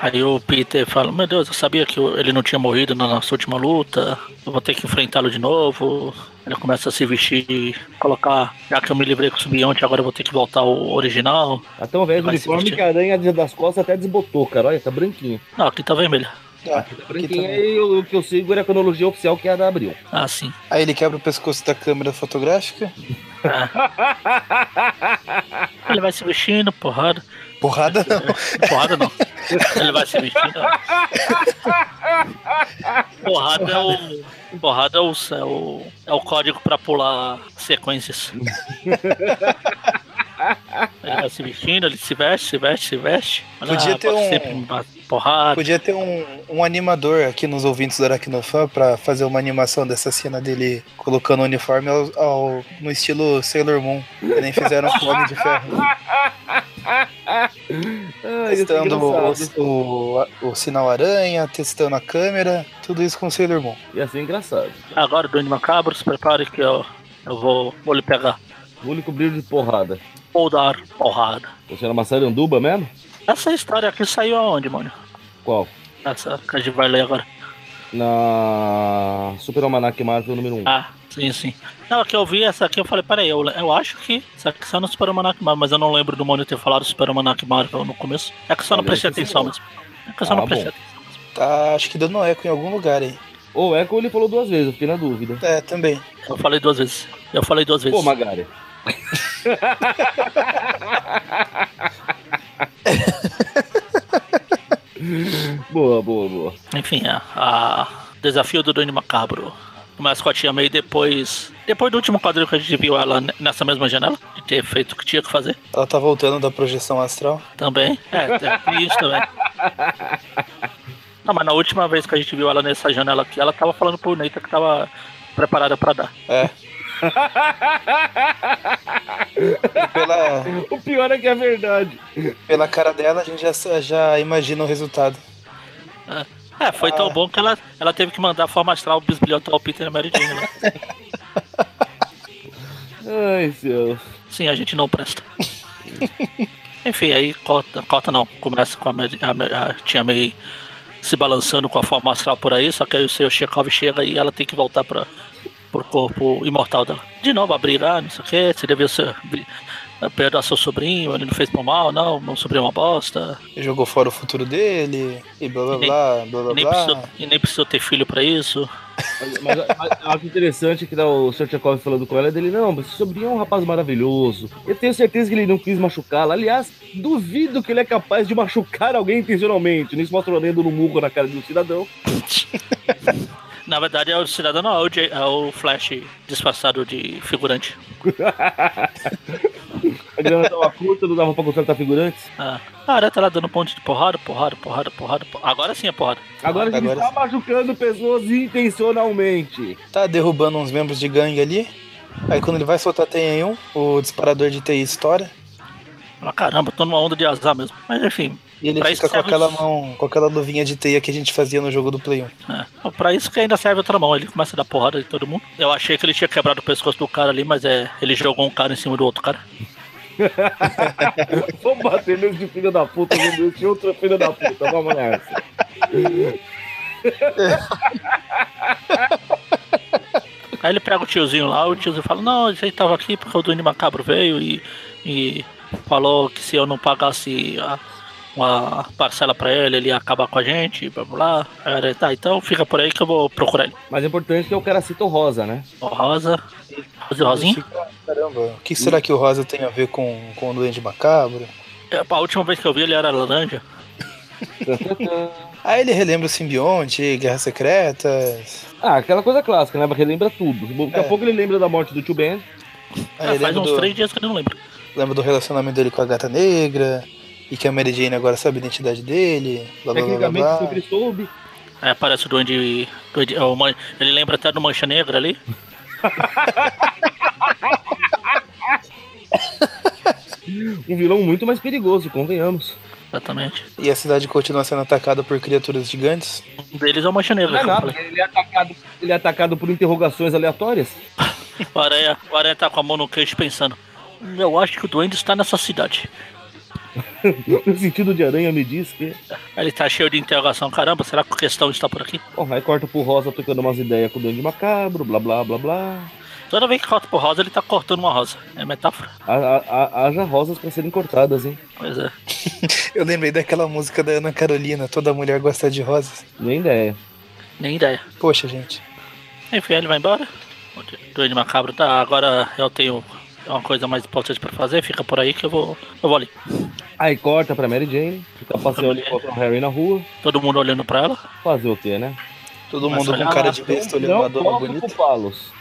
Aí o Peter fala, meu Deus, eu sabia que ele não tinha morrido na nossa última luta, eu vou ter que enfrentá-lo de novo. Ele começa a se vestir e colocar, já que eu me livrei com o simbionte, agora eu vou ter que voltar ao original. Até o velho se uniforme que a aranha das costas até desbotou, cara. Olha, tá branquinho. Não, aqui tá vermelho. Tá aqui branquinho também. e o o que eu sigo era a cronologia oficial que é a da Abril. Ah, sim. Aí ele quebra o pescoço da câmera fotográfica. Ele vai se vestindo, porrada. Porrada não. Porrada não. Ele vai se vestindo. Porrada é o. Porrada é o, é o, é o código pra pular sequências. Ele vai se vestindo, ele se veste, se veste, se veste. Olha Podia ter um- sempre me bate porrada. Podia ter um, um animador aqui nos ouvintes do Aracnofan pra fazer uma animação dessa cena dele colocando o uniforme ao, ao- no estilo Sailor Moon. Que nem fizeram com o Homem de Ferro. Ah, ser Testando o, o, o sinal aranha, testando a câmera, tudo isso com o Sailor Moon. Ia ser engraçado. Agora, Duende Macabro, se prepare que eu, eu vou, vou lhe pegar. O único brilho de porrada. Ou dar porrada. Você era uma saranduba mesmo? Essa história aqui saiu aonde, mano? Qual? Essa que a gente vai ler agora. Na Super Almanac Marvel número 1. Ah, sim, sim. Não, que eu vi essa aqui, eu falei, peraí, eu, eu acho que essa aqui saiu no Super Almanac Marvel, mas eu não lembro do Mônio ter falado Super Almanac Marvel no começo. É que eu só não Olha, prestei esse atenção mesmo. É que eu só Ah, não bom. prestei atenção. Tá, acho que dando eco em algum lugar aí. Ou é que ele falou duas vezes, eu fiquei na dúvida. É, também. Eu falei duas vezes. Eu falei duas vezes. Pô, Magari. boa, boa, boa. Enfim, a, a desafio do Duende Macabro. Começa com a Tia May depois. Depois do último quadril que a gente viu ela ne- nessa mesma janela, de ter feito o que tinha que fazer. Ela tá voltando da projeção astral. Também. É, tem isso também. Não, mas na última vez que a gente viu ela nessa janela aqui, ela tava falando pro Neita que tava preparada pra dar. É. Pela, O pior é que é verdade. pela cara dela, a gente já, já imagina o resultado. É, foi tão Ah. bom que ela, ela teve que mandar a forma astral bisbilhotar o Peter e a Mary Jane, né? Ai, céus. Sim, a gente não presta. Enfim, aí cota, cota não, começa com a, a, a tia May se balançando com a forma astral por aí, só que aí o seu Chekhov chega e ela tem que voltar para pro corpo imortal dela. De novo, a brigar, não sei o que, você devia ser, perdoar seu sobrinho, ele não fez por mal, não, meu sobrinho é uma bosta, Jogou fora o futuro dele, e blá blá E nem- blá, blá e blá nem, blá. precisou, e nem precisou ter filho pra isso. Mas, mas, acho interessante que tá o Sr. Tchekov falando com ela dele, não, mas esse sobrinho é um rapaz maravilhoso. Eu tenho certeza que ele não quis machucá-la. Aliás, duvido que ele é capaz de machucar alguém intencionalmente. Nisso mostra o no murro na cara do cidadão. Na verdade, é o cidadão, não, é o, J- é o Flash disfarçado de figurante. A grana tava curta, não dava pra contratar figurantes. Ah, a aranha tá lá dando ponte de porrada, porrada, porrada, porrada. porrada. Agora sim é porrada. Agora a gente Agora tá sim. machucando pessoas intencionalmente. Tá derrubando uns membros de gangue ali. Aí quando ele vai soltar tem um, o disparador de TI estoura. Ah, caramba, tô numa onda de azar mesmo. Mas enfim, E ele Pra fica com aquela mão, com aquela luvinha de teia que a gente fazia no jogo do Play 1. é. Pra isso que ainda serve outra mão. Ele começa a dar porrada em todo mundo. Eu achei que ele tinha quebrado o pescoço do cara ali, mas é. Ele jogou um cara em cima do outro cara. Vamos bater nesse filho da puta, vamos ver esse outro filho da puta. Vamos nessa. Aí ele pega o tiozinho lá, o tiozinho fala, não, gente tava aqui porque o Duende Macabro veio e, e falou que se eu não pagasse a, uma parcela pra ele, ele ia acabar com a gente, blá blá blá. Aí ele, tá, então fica por aí que eu vou procurar ele. Mas é importante que o cara cita o Rosa, né? Ó, Rosa. Rosa e Rosinha. Caramba, o que será que o Rosa tem a ver com, com o Duende Macabro? É, A última vez que eu vi ele era laranja. Aí ele relembra o simbionte, Guerras Secretas. Ah, aquela coisa clássica, né? Relembra tudo. Daqui a É. pouco ele lembra da morte do Tio Ben. É, ele faz lembra, uns do, três dias que eu não lembro. lembra do relacionamento dele com a gata negra. E que a Mary Jane agora sabe a identidade dele. Blá, blá, blá, blá, Tecnicamente blá. sempre soube. Aí aparece o Duende. duende é, o man- ele lembra até do Mancha Negra ali. Um vilão muito mais perigoso, convenhamos. Exatamente. E a cidade continua sendo atacada por criaturas gigantes. Um deles é o Mancha Negra. Não é nada, ele é atacado, ele é atacado por interrogações aleatórias. O Aranha, o Aranha tá com a mão no queixo pensando. Eu acho que o Duende está nessa cidade. No sentido de aranha me diz que. Ele tá cheio de interrogação. Caramba, será que a questão está por aqui? Bom, aí corta pro Rosa tocando umas ideias com o Duende Macabro, blá blá blá blá. Toda vez que corta pro rosa, ele tá cortando uma rosa. É metáfora? Ha- ha- ha- Haja rosas pra serem cortadas, hein? Pois é. Eu lembrei daquela música da Ana Carolina, Toda Mulher Gosta de Rosas. Nem ideia. Nem ideia. Poxa, gente. Enfim, ele vai embora. O Duende Macabro tá. Agora eu tenho uma coisa mais importante pra fazer. Fica por aí que eu vou. Eu vou ali. Aí corta pra Mary Jane, que tá passeando encontra o Harry na rua. Todo mundo olhando pra ela. Fazer o quê, né? Todo Mas mundo com cara de besta olhando uma dona bonita. culpá-los.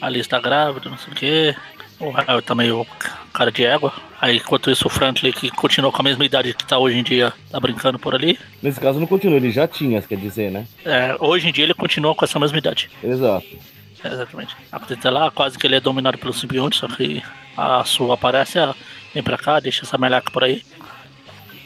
A Alice tá grávida, não sei o quê. O Harry tá meio cara de égua. Aí enquanto isso o Franklin, que continuou com a mesma idade que tá hoje em dia, tá brincando por ali. Nesse caso não continua, ele já tinha, quer dizer, né? É, hoje em dia ele continua com essa mesma idade. Exato. É, exatamente. Até lá, quase que ele é dominado pelo simbionte, só que a sua aparece, ela vem pra cá, deixa essa meleca por aí.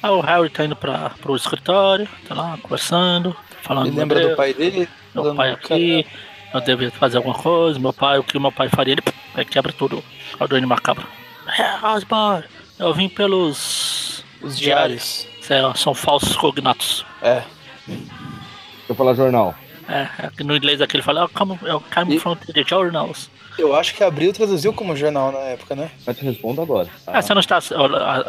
Aí o Harry tá indo pra, pro escritório, tá lá conversando, falando Ele lembra "Meu do pai dele? meu pai aqui, eu deveria fazer alguma coisa, meu pai, o que meu pai faria, ele aí quebra tudo. Olha o Duende Macabro. É, Osborne, eu vim pelos Os diários. É, são falsos cognatos. É. Eu falar jornal. É, é no inglês aqui ele fala, eu come, eu come E- from the journals. Eu acho que Abril traduziu como jornal na época, né? Eu te respondo agora. Ah, você não está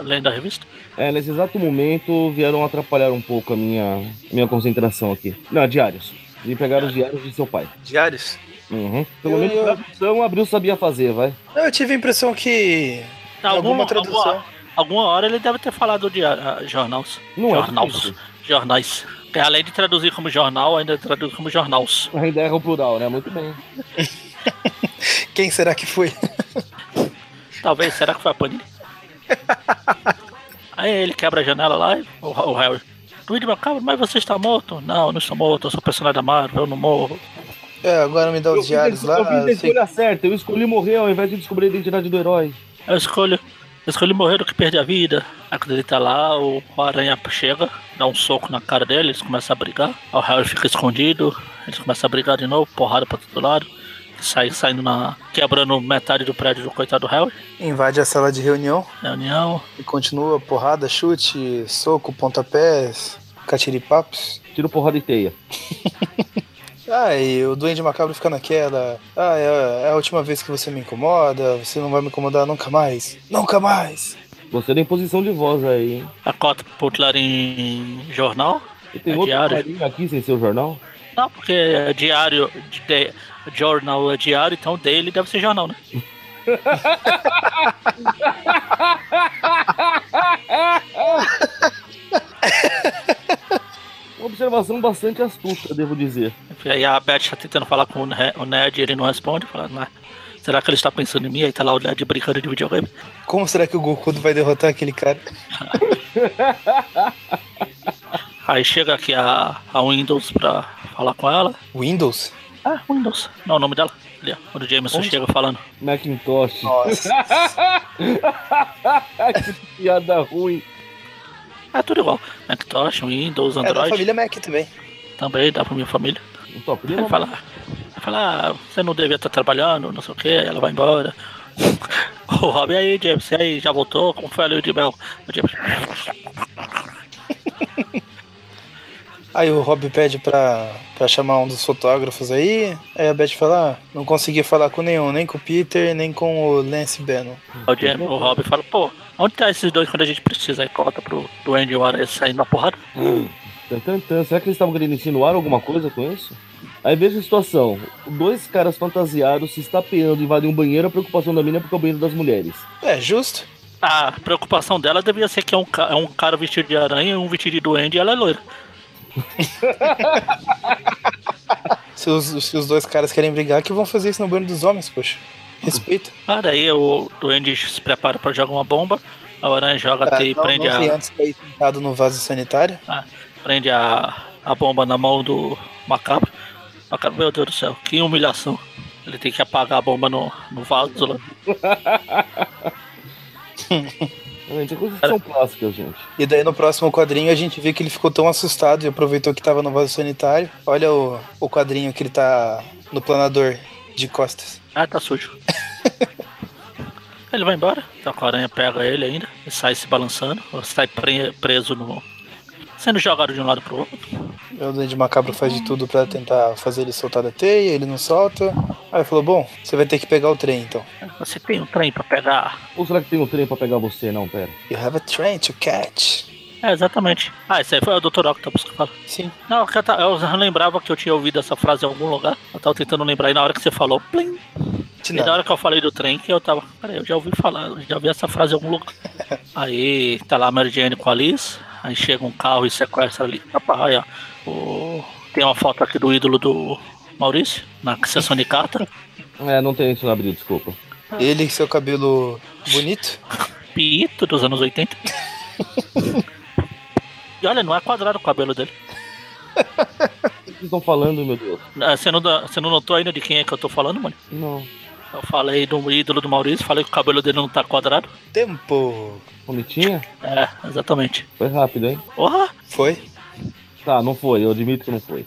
lendo a revista? É, nesse exato momento vieram atrapalhar um pouco a minha, minha concentração aqui. Não, diários. Vim pegar os diários de seu pai. Diários? Uhum. Pelo Eu- menos eu- tradução Abril sabia fazer, vai. Não, eu tive a impressão que. em alguma tradução. Alguma, alguma hora ele deve ter falado de ah, jornais. Não é jornais. jornais. Que Além de traduzir como jornal, ainda traduz como jornals. Ainda erra o plural, né? Muito bem. Quem será que foi? Talvez, será que foi a Panini? Aí ele quebra a janela lá e o, o Harry. Duende Macabro, mas você está morto? Não, eu não estou morto, eu sou personagem da Marvel, eu não morro. É, agora me dá Eu os diários fiz, lá. eu fiz a eu sei- escolha certa. Eu escolhi morrer ao invés de descobrir a identidade do herói. Eu escolho, eu escolhi morrer do que perder a vida. Aí quando ele tá lá, o, o aranha chega, dá um soco na cara dele, eles começam a brigar. Aí o Harry fica escondido, eles começam a brigar de novo, porrada pra todo lado. Sai saindo na. quebrando metade do prédio do coitado do Harry. Invade a sala de reunião Reunião. e continua porrada, chute, soco, pontapés, catiripapos. Tiro porrada e teia. Ah, e o Duende Macabro fica naquela. Ah, é, é a última vez que você me incomoda, você não vai me incomodar nunca mais. Nunca mais! Gostei da imposição de voz aí, hein? A cota popular em jornal. E tem É outro diário. aqui sem ser o jornal? Não, porque é diário, de, jornal é diário, então dele deve ser jornal, né? Uma observação bastante astuta, devo dizer. E aí a Beth tá tentando falar com o Ne- o Ned ele não responde, fala, "Não, Será que ele está pensando em mim? Aí tá lá o Ned brincando de videogame. Como será que o Goku vai derrotar aquele cara? Aí chega aqui a, a Windows pra falar com ela. Windows? Ah, Windows. Não, o nome dela. Ali, ó. Quando o Jameson Onde? chega falando. Macintosh. Nossa. que piada ruim. É tudo igual. Macintosh, Windows, É da Android. família Mac também. Também dá pra minha família. Não tô Aí primo, fala, aí fala, ah, você não devia estar trabalhando, não sei o que, ela vai embora. O Rob, e aí, James, e aí, já voltou? Como foi a lua de mel? O James, Aí o Rob pede pra, pra chamar um dos fotógrafos aí. Aí a Beth fala: ah, não consegui falar com nenhum, nem com o Peter, nem com o Lance Bannon. o, James, o Rob fala, pô, onde tá esses dois quando a gente precisa? Aí corta pro do Andy Aranha saindo na porrada. Tan. Será que eles estavam querendo insinuar alguma coisa com isso? Aí veja a situação. Dois caras fantasiados se estapeando, invadem um banheiro. A preocupação da mina é porque é o banheiro das mulheres. É, justo. A preocupação dela devia ser que é um, é um cara vestido de aranha e um vestido de duende e ela é loira. Se os, se os dois caras querem brigar, que vão fazer isso no banho dos homens, poxa. Respeita. Ah, daí o duende se prepara pra jogar uma bomba, a aranha joga Ah, até e não, prende não a. antes cair sentado no vaso sanitário. Ah, prende a, a bomba na mão do macabro. Macabro, meu Deus do céu, que humilhação. Ele tem que apagar a bomba no, no vaso lá. Gente, é coisas que são plásticas, gente. E daí no próximo quadrinho a gente vê que ele ficou tão assustado e aproveitou que tava no vaso sanitário. Olha o, o quadrinho que ele tá no planador de costas. Ah, tá sujo. ele vai embora, então a aranha pega ele ainda, e sai se balançando, ou sai pre- preso no. Sendo jogado de um lado pro outro. O Duende Macabro faz de tudo pra tentar fazer ele soltar da teia, ele não solta. Aí falou: Bom, você vai ter que pegar o trem então. Você tem um trem pra pegar. Ou será que tem um trem pra pegar você? Não, pera. You have a train to catch. É, exatamente. Ah, esse aí foi o Dr. Octopus que fala. Sim. Não, eu lembrava que eu tinha ouvido essa frase em algum lugar. Eu tava tentando lembrar e na hora que você falou, plim. E na hora que eu falei do trem, que eu tava. Peraí, eu já ouvi falar, eu já ouvi essa frase em algum lugar. aí tá lá a Mary Jane com a Liz, aí chega um carro e sequestra ali. Opa, aí, ó. O- Tem uma foto aqui do ídolo do Maurício, na sessão de carta. É, não tem isso na abril, desculpa. Ele e seu cabelo bonito. Pito dos anos 80. e olha, não é quadrado o cabelo dele. O que vocês estão falando, meu Deus? Ah, Você não, dá- você não notou ainda de quem é que eu tô falando, mano? Não. Eu falei do ídolo do Maurício, falei que o cabelo dele não tá quadrado. Tempo. Bonitinha? É, exatamente. Foi rápido, hein? Porra! Foi. Tá, não foi, eu admito que não foi.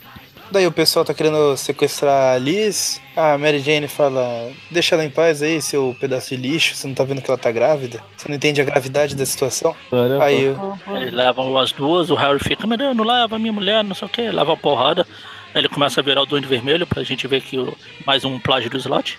Daí o pessoal tá querendo sequestrar a Liz. A Mary Jane fala: Deixa ela em paz aí, seu pedaço de lixo. Você não tá vendo que ela tá grávida? Você não entende a gravidade da situação? Caramba. Aí eu- Eles levam as duas, o Harry fica, meu Deus, não leva a minha mulher, não sei o que, leva a porrada. Aí ele começa a virar o Duende Vermelho pra gente ver que o- mais um plágio do slot.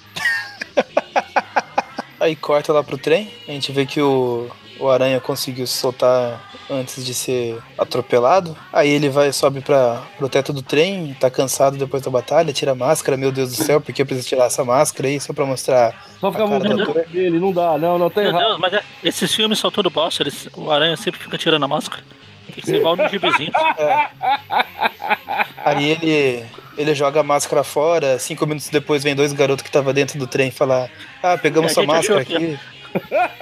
Aí corta lá pro trem, a gente vê que o, o Aranha conseguiu se soltar antes de ser atropelado. Aí ele vai, sobe pra, pro teto do trem, tá cansado depois da batalha, tira a máscara, meu Deus do céu, por que eu preciso tirar essa máscara aí só pra mostrar Só ficar a cara do mostrando ator? dele, não dá, não, não, tá errado. Deus, mas é- esses filmes são tudo bosta, eles, o Aranha sempre fica tirando a máscara. Tem que ser igual no gibizinho. Aí ele, ele joga a máscara fora, cinco minutos depois vem dois garotos que tava dentro do trem falar, ah, pegamos É, sua máscara aqui, aqui.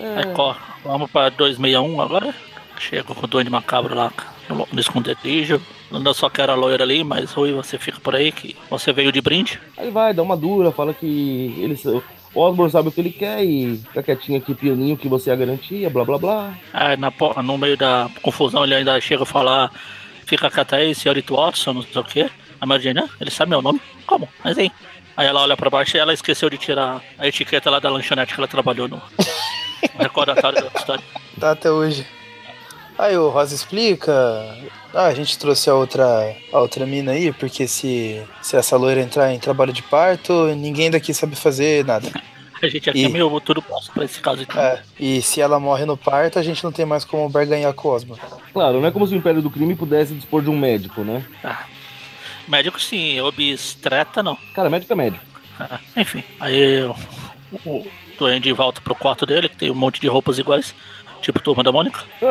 Aí vamos pra 261 agora. Chega com o Duende Macabro lá no, no esconderijo. Eu só quero a loira ali, mas Rui, você fica por aí que você veio de brinde. Aí vai, dá uma dura, fala que ele, o Osborn sabe o que ele quer e fica quietinho aqui, pianinho, que você é a garantia, blá blá blá. Aí na, no meio da confusão ele ainda chega a falar, fica quieto aí, senhorito Watson, não sei o quê. A Mary "Ah, ele sabe meu nome? Como? Mas hein. Aí ela olha pra baixo e ela esqueceu de tirar a etiqueta lá da lanchonete que ela trabalhou no, no recordatório da história. Tá até hoje. Aí o Rosa explica. Ah, a gente trouxe a outra, a outra mina aí, porque se, se essa loira entrar em trabalho de parto, ninguém daqui sabe fazer nada. A gente aqui E- é meio tudo posso pra esse caso então. É, e se ela morre no parto, a gente não tem mais como barganhar com o Osborn. Claro, não é como se o Império do Crime pudesse dispor de um médico, né? Ah, médico sim, obstreta não. Cara, médico é médico. Ah, enfim, aí o, o Duende volta pro quarto dele, que tem um monte de roupas iguais, tipo turma da Mônica.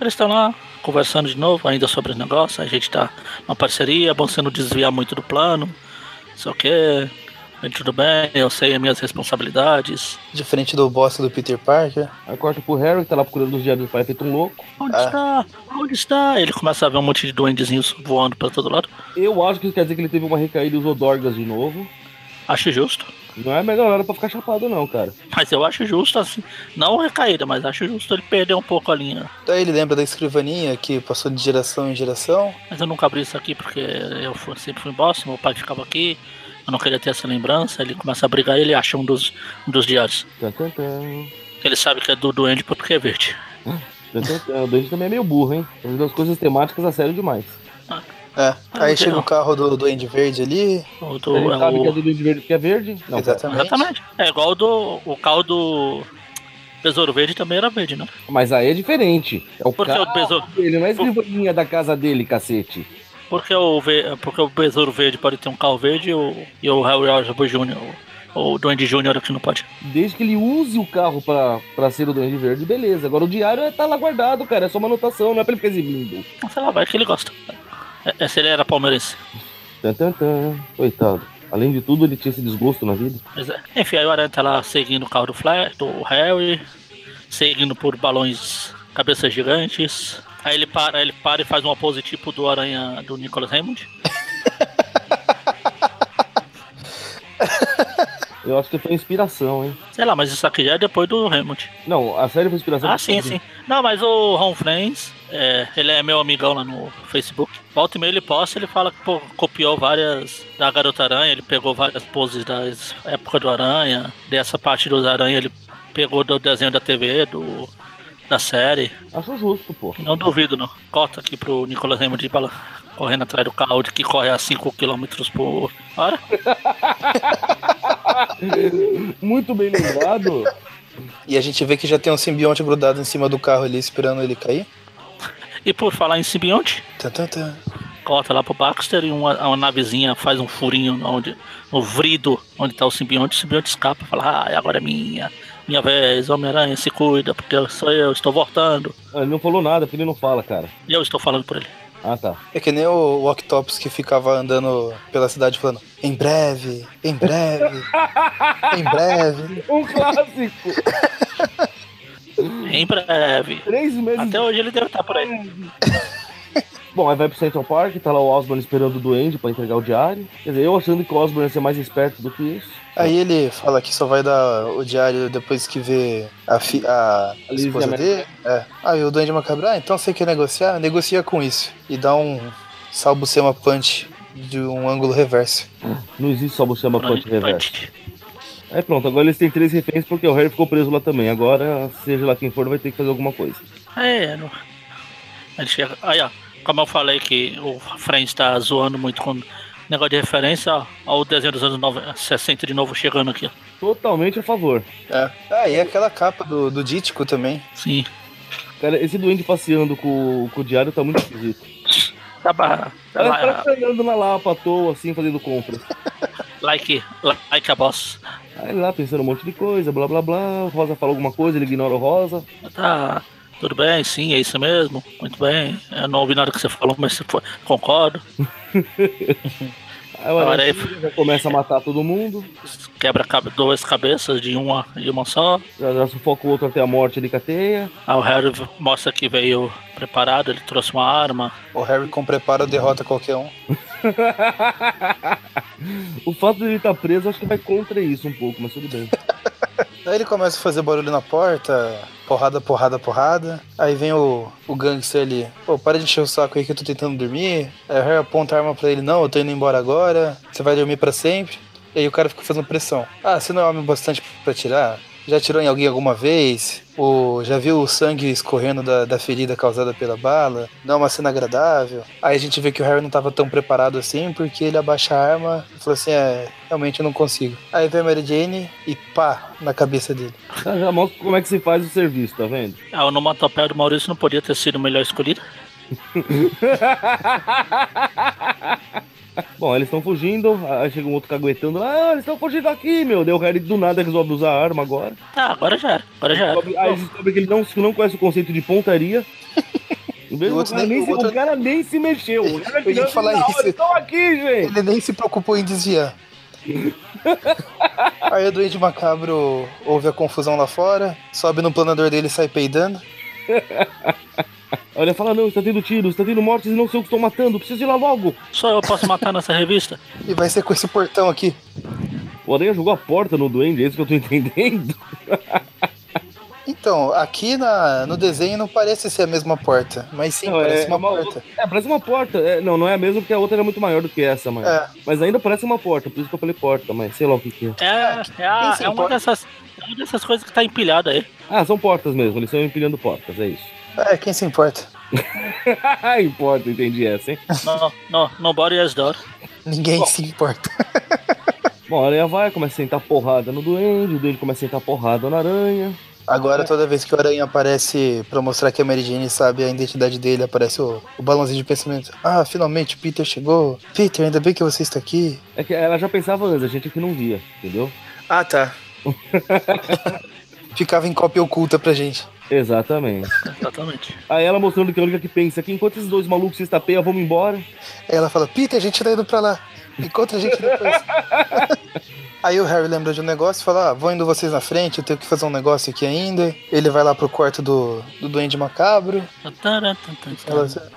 Eles estão lá conversando de novo, ainda sobre o negócio. A gente tá uma parceria, é bom você não desviar muito do plano. Só que tudo bem, eu sei as minhas responsabilidades. Diferente do boss do Peter Parker. Aí corta pro Harry, que tá lá procurando os diários do pai feito um louco. Onde Ah. está? Onde está? Ele começa a ver um monte de duendezinhos voando pra todo lado. Eu acho que isso quer dizer que ele teve uma recaída e usou Dorgas de novo. Acho justo. Não é a melhor hora pra ficar chapado, não, cara. Mas eu acho justo, assim. Não recaída, mas acho justo ele perder um pouco a linha. Daí ele lembra da escrivaninha que passou de geração em geração. Mas eu nunca abri isso aqui porque eu sempre fui em Boston, meu pai ficava aqui. Eu não queria ter essa lembrança. Ele começa a brigar e ele acha um dos, um dos diários. Ele sabe que é do duende porque é verde. O Duende também é meio burro, hein? Fazendo as coisas temáticas a sério demais. É. Aí não chega o carro do Duende Verde ali. O do, Ele é sabe que é o, do Duende Verde porque é verde? Não, Exatamente. exatamente. É igual o do. O carro do. Besouro Verde também era verde, né? Mas aí é diferente. É o Porque carro o besouro. dele, não é a escrivaninha da casa dele, cacete. Porque o, porque o Besouro Verde pode ter um carro verde e o, e o Harry Osborn Jr., o, o Duende Jr. que não pode. Desde que ele use o carro pra, pra ser o Duende Verde, beleza. Agora o diário tá lá guardado, cara. É só uma anotação, não é pra ele ficar exibindo. Sei lá, vai que ele gosta. É, é, se ele era palmeirense. Tan, tan, tan. Coitado. Além de tudo, ele tinha esse desgosto na vida. É. Enfim, aí o Aranha tá lá seguindo o carro do Flash, do Harry, seguindo por balões cabeças gigantes. Aí ele para, ele para e faz uma pose tipo do Aranha do Nicholas Hammond. Eu acho que foi inspiração, hein? Sei lá, mas isso aqui já é depois do Hammond. Não, a série foi inspiração. Ah, sim, sim. Não, mas o Ron Friends, é, ele é meu amigão lá no Facebook. Volta e meia ele posta, ele fala que pô, copiou várias da Garota Aranha, ele pegou várias poses das época do Aranha, dessa parte dos Aranha ele pegou do desenho da TV, do, da série. Acho justo, pô. Não duvido, não. Cota aqui pro Nicolas Hammond ir pra lá, correndo atrás do carro de que corre a 5 km por hora. Muito bem lembrado. E a gente vê que já tem um simbionte grudado em cima do carro ali, esperando ele cair. E por falar em simbionte, Tan, tan, tan. Cota lá pro Baxter e uma, uma navezinha faz um furinho onde, no vrido onde tá o simbionte, o simbionte escapa, fala, ah, agora é minha, minha vez, Homem-Aranha, se cuida, porque sou eu, estou voltando. Ele não falou nada, porque ele não fala, cara. E eu estou falando por ele. Ah, tá. É que nem o, o Octopus que ficava andando pela cidade falando: em breve, em breve, em breve. Um clássico! Em breve. Três meses. Até hoje ele deve estar por aí. Bom, aí vai pro Central Park, tá lá o Osborn esperando o Duende pra entregar o diário. Quer dizer, eu achando que o Osborn ia ser mais esperto do que isso. Aí ele fala que só vai dar o diário depois que vê a, fi, a Lizzie esposa dele. É. Aí o Duende Macabro, ah, então você quer negociar? Negocia com isso. E dá um salbucema punch de um ângulo reverso. Não existe uma punch reverso. Aí pronto, agora eles têm três reféns porque o Harry ficou preso lá também. Agora, seja lá quem for, vai ter que fazer alguma coisa. É, não. Ele chega. Aí, ó. Como eu falei que o Friends tá zoando muito com negócio de referência, ó. Ó o desenho dos anos 90, 60 de novo chegando aqui. ó. Totalmente a favor. É. Ah, e aquela capa do, do Dítico também. Sim. Cara, esse Duende passeando com, com o diário tá muito esquisito. Tá ba- Ela lá- tá andando na Lapa à toa, assim, fazendo compras. like, like a boss. Aí ele lá pensando um monte de coisa, blá blá blá. O Rosa fala alguma coisa, ele ignora o Rosa. Tá, tudo bem, sim, é isso mesmo. Muito bem. Eu não ouvi nada que você falou, mas você foi- concordo. Aí o Agora Aranha aí- já começa a matar todo mundo. Quebra duas cabeças de uma, de uma só. Já, já sufoca o outro até a morte ali com a teia. Aí o Harry mostra que veio preparado, ele trouxe uma arma. O Harry com preparo derrota qualquer um. O fato de ele estar preso, acho que vai contra isso um pouco, mas tudo bem. Aí ele começa a fazer barulho na porta, porrada, porrada, porrada. Aí vem o, o gangster ali, pô, para de encher o saco aí que eu tô tentando dormir. Aí o Harry aponta a arma pra ele, não, eu tô indo embora agora, você vai dormir pra sempre. E aí o cara fica fazendo pressão. Ah, você não é homem bastante pra tirar? Já tirou em alguém alguma vez? Ou já viu o sangue escorrendo da, da ferida causada pela bala? Não é uma cena agradável. Aí a gente vê que o Harry não tava tão preparado assim, porque ele abaixa a arma e falou assim: é, realmente eu não consigo. Aí vem a Mary Jane e pá, na cabeça dele. Já, já mostra como é que se faz o serviço, tá vendo? A onomatopeia do Maurício não podia ter sido melhor escolhida. Bom, eles estão fugindo, aí chega um outro caguetando lá, ah, eles estão fugindo aqui, meu. Deu o Harry do nada resolve usar a arma agora. Ah, agora já era. Agora já era. Aí descobre que ele não, que não conhece o conceito de pontaria. E do outro cara nem- nem se- o outro- o cara nem se mexeu. O cara Eu ia falar na hora, isso. Estão aqui, gente. Ele nem se preocupou em desviar. Aí o Duende Macabro ouve a confusão lá fora, sobe no planador dele e sai peidando. Olha, fala, não, está tendo tiros, está tendo mortes e não sei o que estão matando, preciso ir lá logo. Só eu posso matar nessa revista? E vai ser com esse portão aqui. O Aranha jogou a porta no duende, é isso que eu tô entendendo. Então, aqui na, no desenho não parece ser a mesma porta, mas sim, Não, parece é uma, uma porta. É, parece uma porta. É, não, não é a mesma porque a outra era muito maior do que essa, mas. É. Mas ainda parece uma porta, por isso que eu falei porta, mas sei lá o que, que é. É, é, a- é uma dessas, é uma dessas coisas que tá empilhada aí. Ah, são portas mesmo, eles estão empilhando portas, é isso. É, quem se importa? Importa, entendi essa, hein? No, no, nobody has door. Ninguém se importa. Bom, a aranha vai, começa a sentar porrada no duende, o duende começa a sentar porrada na aranha. Agora, toda vez que o Aranha aparece pra mostrar que a Mary Jane sabe a identidade dele, aparece o, o balãozinho de pensamento. Ah, finalmente, Peter chegou. Peter, ainda bem que você está aqui. É que ela já pensava antes, a gente aqui não via, entendeu? Ah, tá. Ficava em cópia oculta pra gente. Exatamente. Exatamente. Aí ela mostrando que é a única que pensa que enquanto esses dois malucos se estapeiam, vamos embora. Aí ela fala, Peter, a gente tá indo pra lá. Encontra a gente depois. Aí o Harry lembra de um negócio e fala, ah, vou indo vocês na frente, eu tenho que fazer um negócio aqui ainda. Ele vai lá pro quarto do, do Duende Macabro. Ela...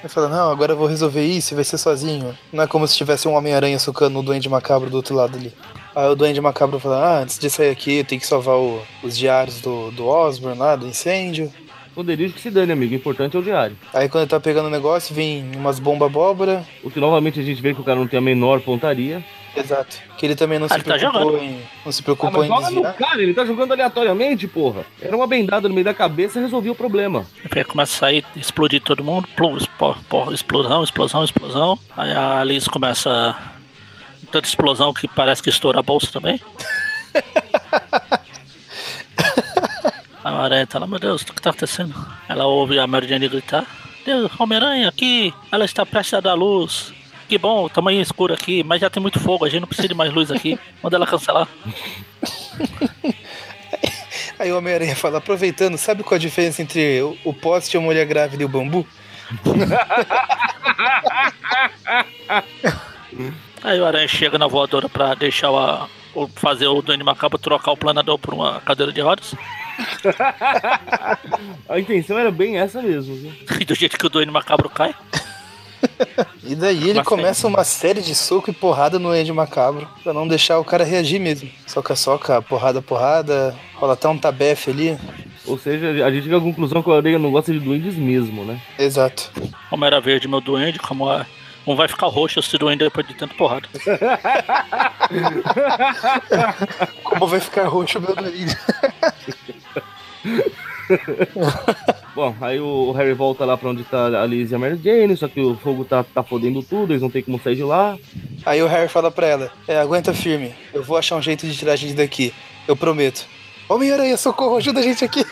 Ele fala, não, agora eu vou resolver isso e vai ser sozinho. Não é como se tivesse um Homem-Aranha socando o Duende Macabro do outro lado ali. Aí o Duende Macabro fala, ah, antes de sair aqui eu tenho que salvar o- os diários do, do Osborn lá, do incêndio. Poderia que se dane, amigo. O importante é o diário. Aí quando ele tá pegando o negócio, vem umas bombas abóbora. O que novamente a gente vê que o cara não tem a menor pontaria. Exato. Que ele também não Ah, se tá preocupou jogando. em. Não se Ah, preocupou mas em joga no cara, ele tá jogando aleatoriamente, porra. Era uma bendada no meio da cabeça e resolvia o problema. Aí começa a sair, explodir todo mundo, plum, explosão, explosão, explosão. Aí a Alice começa. Tanta explosão que parece que estoura a bolsa também. A aranha tá lá, meu Deus, o que tá acontecendo? Ela ouve a Mary Jane gritar: Deus, Homem-Aranha aqui, ela está prestes a dar luz. Que bom, tamanho escuro aqui, mas já tem muito fogo, a gente não precisa de mais luz aqui. Manda ela cancelar. Aí o Homem-Aranha fala, aproveitando, sabe qual a diferença entre o, o poste, a mulher grávida e o bambu? Aí o Aranha chega na voadora pra deixar o, o- fazer o Duende Macabro trocar o planador por uma cadeira de rodas. A intenção era bem essa mesmo, viu? E do jeito que o Duende Macabro cai. E daí ele Mas começa uma série de soco e porrada no Ed Macabro, pra não deixar o cara reagir mesmo. Soca-soca, porrada, porrada, rola até um tabefe ali. Ou seja, a gente chega à conclusão que o Aranha não gosta de duendes mesmo, né? Exato. Como era verde meu Duende, como é. Um vai ficar roxo esse Duende depois de tanto porrada. Como vai ficar roxo meu nariz? Bom, aí o Harry volta lá pra onde tá a Liz e a Mary Jane, só que o fogo tá, tá fodendo tudo, eles não tem como sair de lá. Aí o Harry fala pra ela, é, aguenta firme, eu vou achar um jeito de tirar a gente daqui, eu prometo. Homem-Aranha, socorro, ajuda a gente aqui.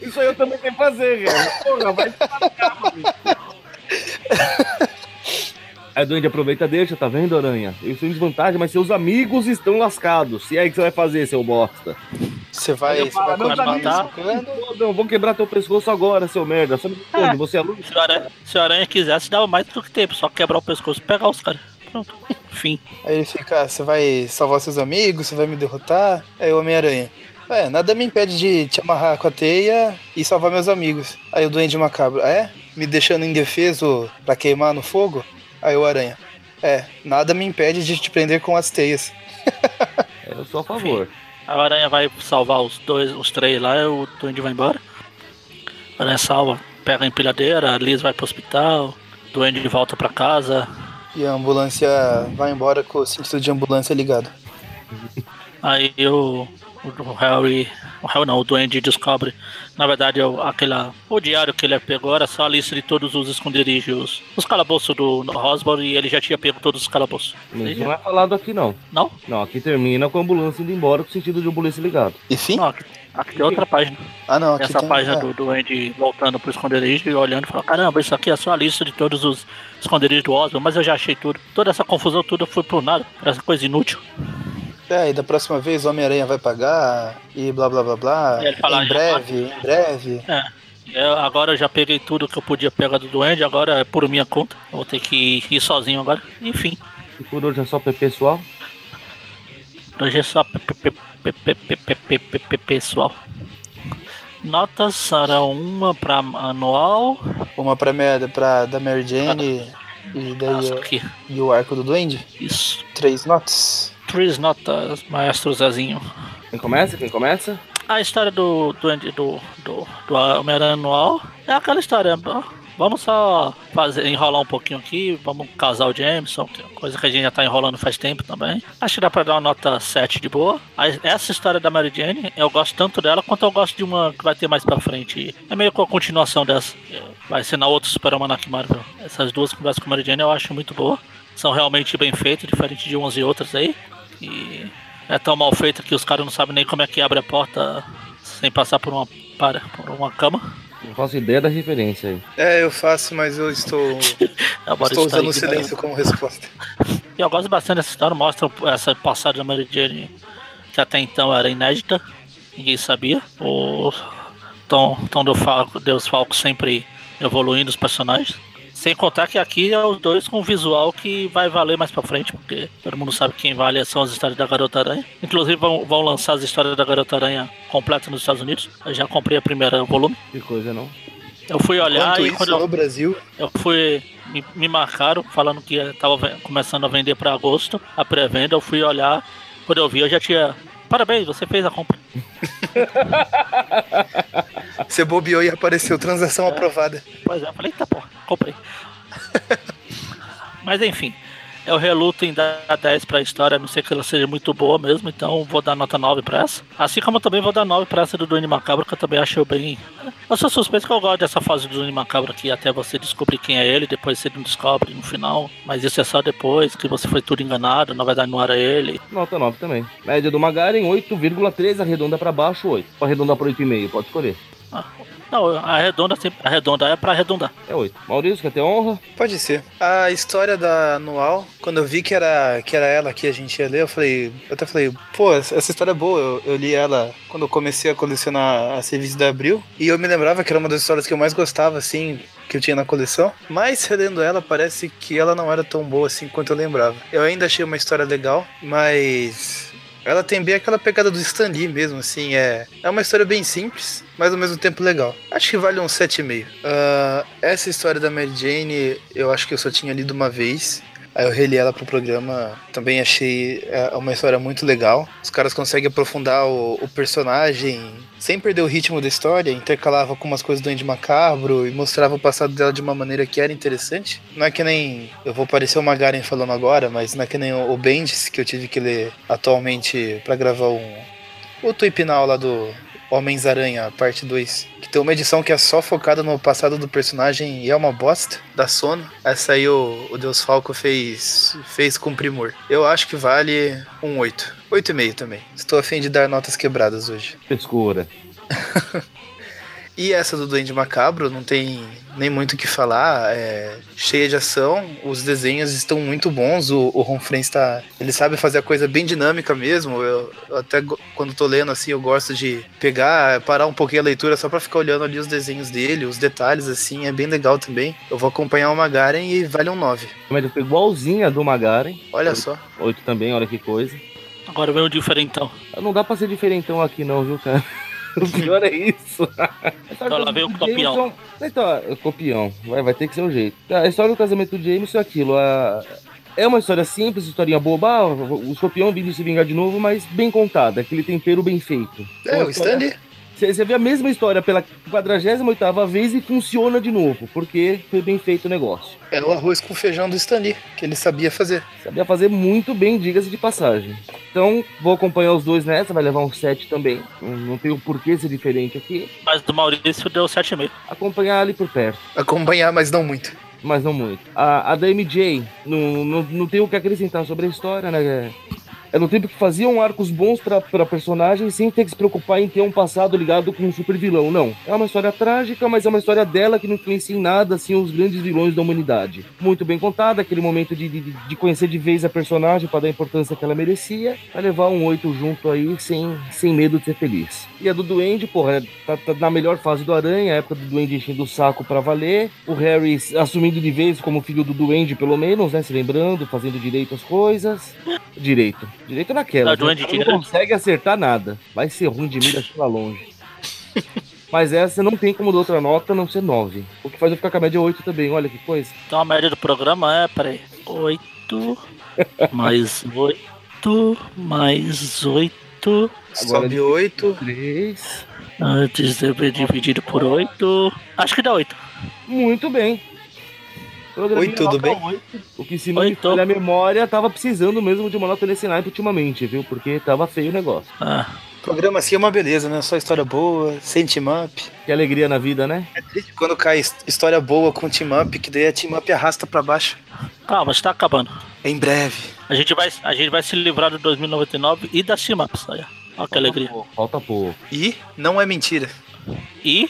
Isso aí eu também tenho que fazer, cara. Porra, vai se mano. Aí o Duende aproveita e deixa, tá vendo, Aranha? Eu estou em desvantagem, mas seus amigos estão lascados. Se é que você vai fazer, seu bosta. Você vai, Aí você vai falo, "Meus continuar me? Pô, Não, vou quebrar teu pescoço agora, seu merda. Sabe onde? Você é louco? Se o Aranha, se o Aranha quisesse, dava mais do que tempo. Só quebrar o pescoço e pegar os caras. Pronto. Fim. Aí ele fica, ah, você vai salvar seus amigos, você vai me derrotar. Aí o Homem-Aranha, é, nada me impede de te amarrar com a teia e salvar meus amigos. Aí o Duende Macabro, "Ah, é? Me deixando indefeso pra queimar no fogo? Aí o Aranha, é, nada me impede de te prender com as teias. Eu sou a favor. A Aranha vai salvar os dois, os três lá, e o Duende vai embora. A Aranha salva, pega a empilhadeira, a Liz vai pro hospital, o Duende volta pra casa. E a ambulância vai embora com o cinto de ambulância ligado. Aí o, o Harry. O Harry não, o Duende descobre. Na verdade, é o, aquela, o diário que ele pegou era só a lista de todos os esconderijos. Os calabouços do, Rosborn e ele já tinha pego todos os calabouços. Mas não é falado aqui, não. Não? Não, aqui termina com a ambulância indo embora com o sentido de ambulância ligado. E fim? Não, aqui, aqui tem outra página. Ah não, aqui Essa tem... página é. do Duende voltando pro esconderijo e olhando e falando: Caramba, isso aqui é só a lista de todos os esconderijos do Osborn, mas eu já achei tudo. Toda essa confusão toda foi por nada, por essa coisa inútil. É, e da próxima vez Homem-Aranha vai pagar e blá blá blá blá. Em breve, em breve. É. Eu, agora eu já peguei tudo que eu podia pegar do Duende, agora é por minha conta. Vou ter que ir sozinho agora. Enfim. E por hoje é só pessoal? Hoje é só pessoal. Notas serão uma para anual. Uma para pra, da Mary Jane ah, e, daí o, e o arco do Duende. Isso. Três notas. Três notas, maestro Zezinho. Quem começa? Quem começa? A história do do, do, do, do Homem-Aranha anual é aquela história. Vamos só fazer, enrolar um pouquinho aqui, vamos casar o Jameson, que é coisa que a gente já tá enrolando faz tempo também. Acho que dá pra dar uma nota 7 de boa. Essa história da Mary Jane, eu gosto tanto dela quanto eu gosto de uma que vai ter mais pra frente. É meio com a continuação dessa. Vai ser na outra Super Almanac Marvel. Essas duas conversas com a Mary Jane eu acho muito boa. São realmente bem feitas, diferente de umas e outras aí. E é tão mal feita que os caras não sabem nem como é que abre a porta sem passar por uma, para, por uma cama. Não faço ideia da referência aí. É, eu faço, mas eu estou, Agora estou usando o silêncio como resposta. E eu gosto bastante dessa história, mostra essa passagem da Mary Jane que até então era inédita, ninguém sabia. O Tom, Tom do Falco, Deus Falco sempre evoluindo os personagens. Sem contar que aqui é os dois com visual que vai valer mais pra frente, porque todo mundo sabe que quem vale são as histórias da Garota Aranha. Inclusive vão, vão lançar as histórias da Garota Aranha completa nos Estados Unidos. Eu já comprei a primeira volume. Que coisa, não? Eu fui olhar Enquanto e isso, quando eu, no Brasil, eu fui. Me, me marcaram falando que tava ve- começando a vender pra agosto, a pré-venda. Eu fui olhar, quando eu vi, eu já tinha. Parabéns, você fez a compra. você bobeou e apareceu transação aprovada. Pois é, eu falei, eita porra, comprei. Mas enfim, eu reluto em dar 10 pra história, a não ser que ela seja muito boa mesmo, então vou dar nota 9 pra essa. Assim como eu também vou dar 9 pra essa do Duende Macabro, que eu também acho bem. Eu sou suspeito que eu gosto dessa fase do Duende Macabro aqui, até você descobrir quem é ele, depois você não descobre no final. Mas isso é só depois, que você foi tudo enganado, na verdade não era ele. Nota 9 também. Média do Magaren, 8,3, arredonda pra baixo, 8. Ou arredondar pra 8,5, pode escolher. Ah, Não, a redonda, sempre- a redonda é pra arredondar. É 8. Maurício, quer ter honra? Pode ser. A história da Anual, quando eu vi que era, que era ela que a gente ia ler, eu falei. Eu até falei, pô, essa essa história é boa. Eu, eu li ela quando eu comecei a colecionar a serviço da Abril. E eu me lembrava que era uma das histórias que eu mais gostava, assim, que eu tinha na coleção. Mas relendo ela, parece que ela não era tão boa assim quanto eu lembrava. Eu ainda achei uma história legal, mas. Ela tem bem aquela pegada do Stan Lee mesmo, assim, é, é uma história bem simples, mas ao mesmo tempo legal. Acho que vale um 7,5. Ah, essa história da Mary Jane, eu acho que eu só tinha lido uma vez. Aí eu reli ela pro programa, também achei é, uma história muito legal. Os caras conseguem aprofundar o, o personagem sem perder o ritmo da história, intercalava com umas coisas do Andy Macabro e mostrava o passado dela de uma maneira que era interessante. Não é que nem. Eu vou parecer o Magaren falando agora, mas não é que nem o, o Bendis, que eu tive que ler atualmente pra gravar um. O Tuipinal lá do Homens-Aranha, parte 2. Tem uma edição que é só focada no passado do personagem e é uma bosta, da Sono. Essa aí o, o Deus Falco fez, fez com primor. Eu acho que vale um 8. 8,5 também. Estou a fim de dar notas quebradas hoje. Frescura. E essa do Duende Macabro não tem nem muito o que falar, é cheia de ação, os desenhos estão muito bons, o, o Ron Frenz tá, ele sabe fazer a coisa bem dinâmica mesmo, eu, eu até quando tô lendo assim, eu gosto de pegar, parar um pouquinho a leitura só pra ficar olhando ali os desenhos dele, os detalhes assim, é bem legal também. Eu vou acompanhar o Magaren e vale um 9. A média foi igualzinha do Magaren. Olha só. 8 também, olha que coisa. Agora vem o diferentão. Não dá pra ser diferentão aqui não, viu, cara? O pior é isso. Então lá vem o copião. Jameson- Então, copião. Vai, vai ter que ser o jeito. A história do casamento do James é aquilo. A... É uma história simples, historinha boba. O escorpião vive se vingar de novo, mas bem contada. Aquele tempero bem feito. É, o Stanley Você vê a mesma história pela 48ª vez e funciona de novo, porque foi bem feito o negócio. é o arroz com feijão do Stanley, que ele sabia fazer. Sabia fazer muito bem, diga-se de passagem. Então, vou acompanhar os dois nessa, vai levar um 7 também. Não, tem o porquê ser diferente aqui. Mas do Maurício deu 7,5. Acompanhar ali por perto, Acompanhar, mas não muito. mas não muito. A, a da MJ, não, não, não tem o que acrescentar sobre a história, né? Era um tempo que faziam arcos bons pra, pra personagem sem ter que se preocupar em ter um passado ligado com um super vilão. Não. É uma história trágica, mas é uma história dela que não influencia em nada, assim, os grandes vilões da humanidade. Muito bem contada, aquele momento de, de, de conhecer de vez a personagem para dar a importância que ela merecia, vai levar um 8 junto aí, sem, sem medo de ser feliz. E a do Duende, porra, tá, tá na melhor fase do Aranha, a época do Duende enchendo o saco pra valer. O Harry assumindo de vez como filho do Duende, pelo menos, né? Se lembrando, fazendo direito às coisas. Direito. Direito naquela. Não, Duende não direito. consegue acertar nada. Vai ser ruim de mira lá longe. Mas essa não tem como dar outra nota não ser 9. O que faz eu ficar com a média 8 também, olha que coisa. Então a média do programa é, peraí, 8 mais 8 mais 8. Sobe 8. 3. Antes de dividido por 8. Acho que dá 8. Muito bem. Oi, tudo bem? 8. O que se não Oi, me a memória, tava precisando mesmo de uma nota nesse naipe ultimamente, viu? Porque tava feio o negócio. Ah, Programa assim é uma beleza, né? Só história boa, sem team up. Que alegria na vida, né? É triste quando cai his- história boa com team up, que daí a team up arrasta pra baixo. calma, está acabando. Em breve. A gente vai, a gente vai se livrar do 2099 e das Cimaps. Olha Olha que alegria. Falta pouco, Falta pouco. E não é mentira. E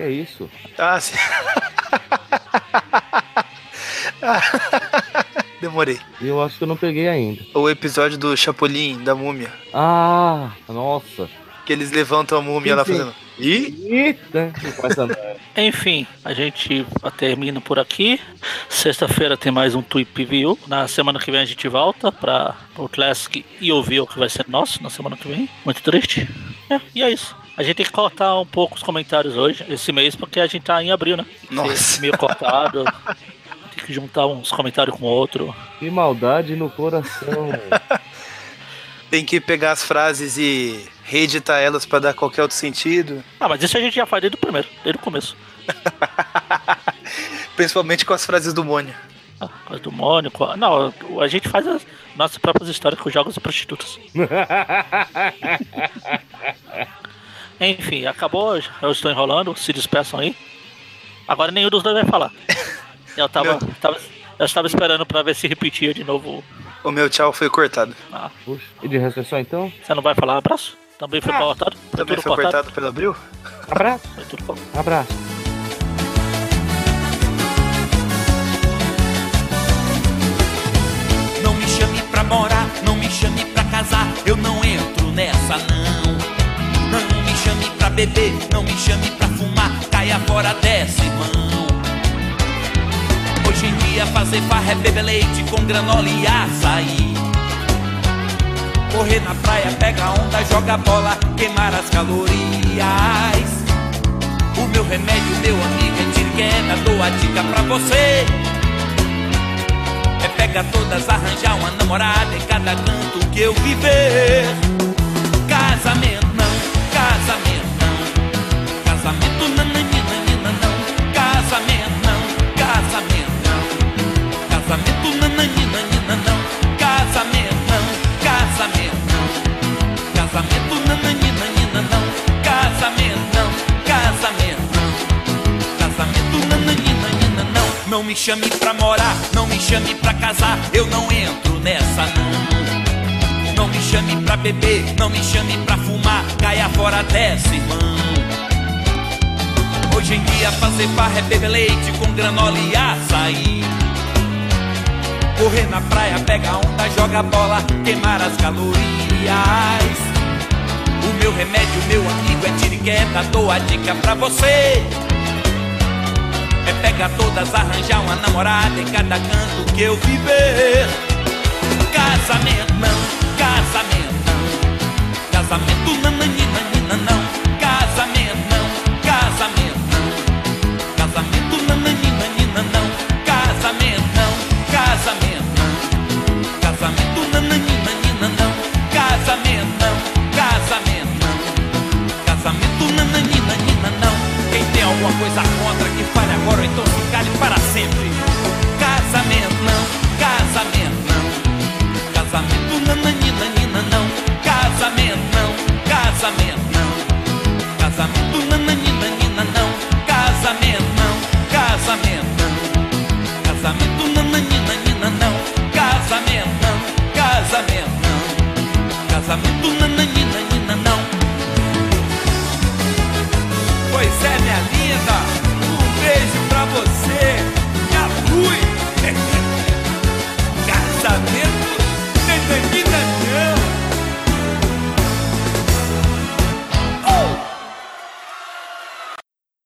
Que é isso? Ah, sim. Demorei. Eu acho que eu não peguei ainda. O episódio do Chapolin, da múmia. Ah, nossa. Que eles levantam a múmia lá fazendo. Ih! Eita! E começa a andar. Enfim, a gente termina por aqui. Sexta-feira tem mais um Tweep View. Na semana que vem a gente volta para o Classic e ouvir o que vai ser nosso na semana que vem. Muito triste. É, e é isso. A gente tem que cortar um pouco os comentários hoje, esse mês, porque a gente tá em abril, né? Nossa. Meio cortado. tem que juntar uns comentários com outro. Que maldade no coração. Tem que pegar as frases e reeditar elas pra dar qualquer outro sentido. Ah, mas isso a gente já faz desde o primeiro, desde o começo. Principalmente com as frases do Mônio. Ah, coisa do Mônico. ah, Não, a gente faz as nossas próprias histórias com jogos e prostitutas. Enfim, acabou. Eu estou enrolando. Se despeçam aí. Agora nenhum dos dois vai falar. Eu tava, Meu. tava, eu estava esperando pra ver se repetia de novo. O meu tchau foi cortado. Ah, Puxa. E de resto é só então? você não vai falar abraço? Também foi cortado? Foi Também tudo foi cortado? cortado pelo Abril? Abraço. Foi tudo. Abraço. Não me chame pra morar, não me chame pra casar, eu não entro nessa não. Beber, não me chame pra fumar, caia fora dessa irmão. Hoje em dia fazer farra é beber leite com granola e açaí. Correr na praia, pega onda, joga bola, queimar as calorias. O meu remédio, meu amigo, é tiro queda, dou a dica pra você. É pega todas, arranjar uma namorada em cada canto que eu viver. Casamento não, casamento me chame pra morar, não me chame pra casar, eu não entro nessa não. Não me chame pra beber, não me chame pra fumar, caia fora dessa, irmão. Hoje em dia fazer farra é beber leite com granola e açaí. Correr na praia, pega onda, joga bola, queimar as calorias. O meu remédio, meu amigo, é tiriqueta, dou a dica pra você. É pega todas, arranjar uma namorada em cada canto que eu viver. Casamento não, casamento não. Casamento nananina, nina, não. Casamento não, casamento não. Casamento nananina, nina, não. Casamento não, casamento não. Casamento nananina, nina, não. Casamento não, casamento não. Casamento nananina, nina, não. Quem tem alguma coisa contra que fale agora ou então se cale para sempre. Casamento não, casamento não. Casamento nananina nina não. Casamento não, casamento não. Casamento nananina nina não. Casamento não, casamento não. Casamento nananina nina não. Casamento não, casamento não. Casamento nananina nina não. Pois é, minha linda, um beijo pra você. Já fui. Casamento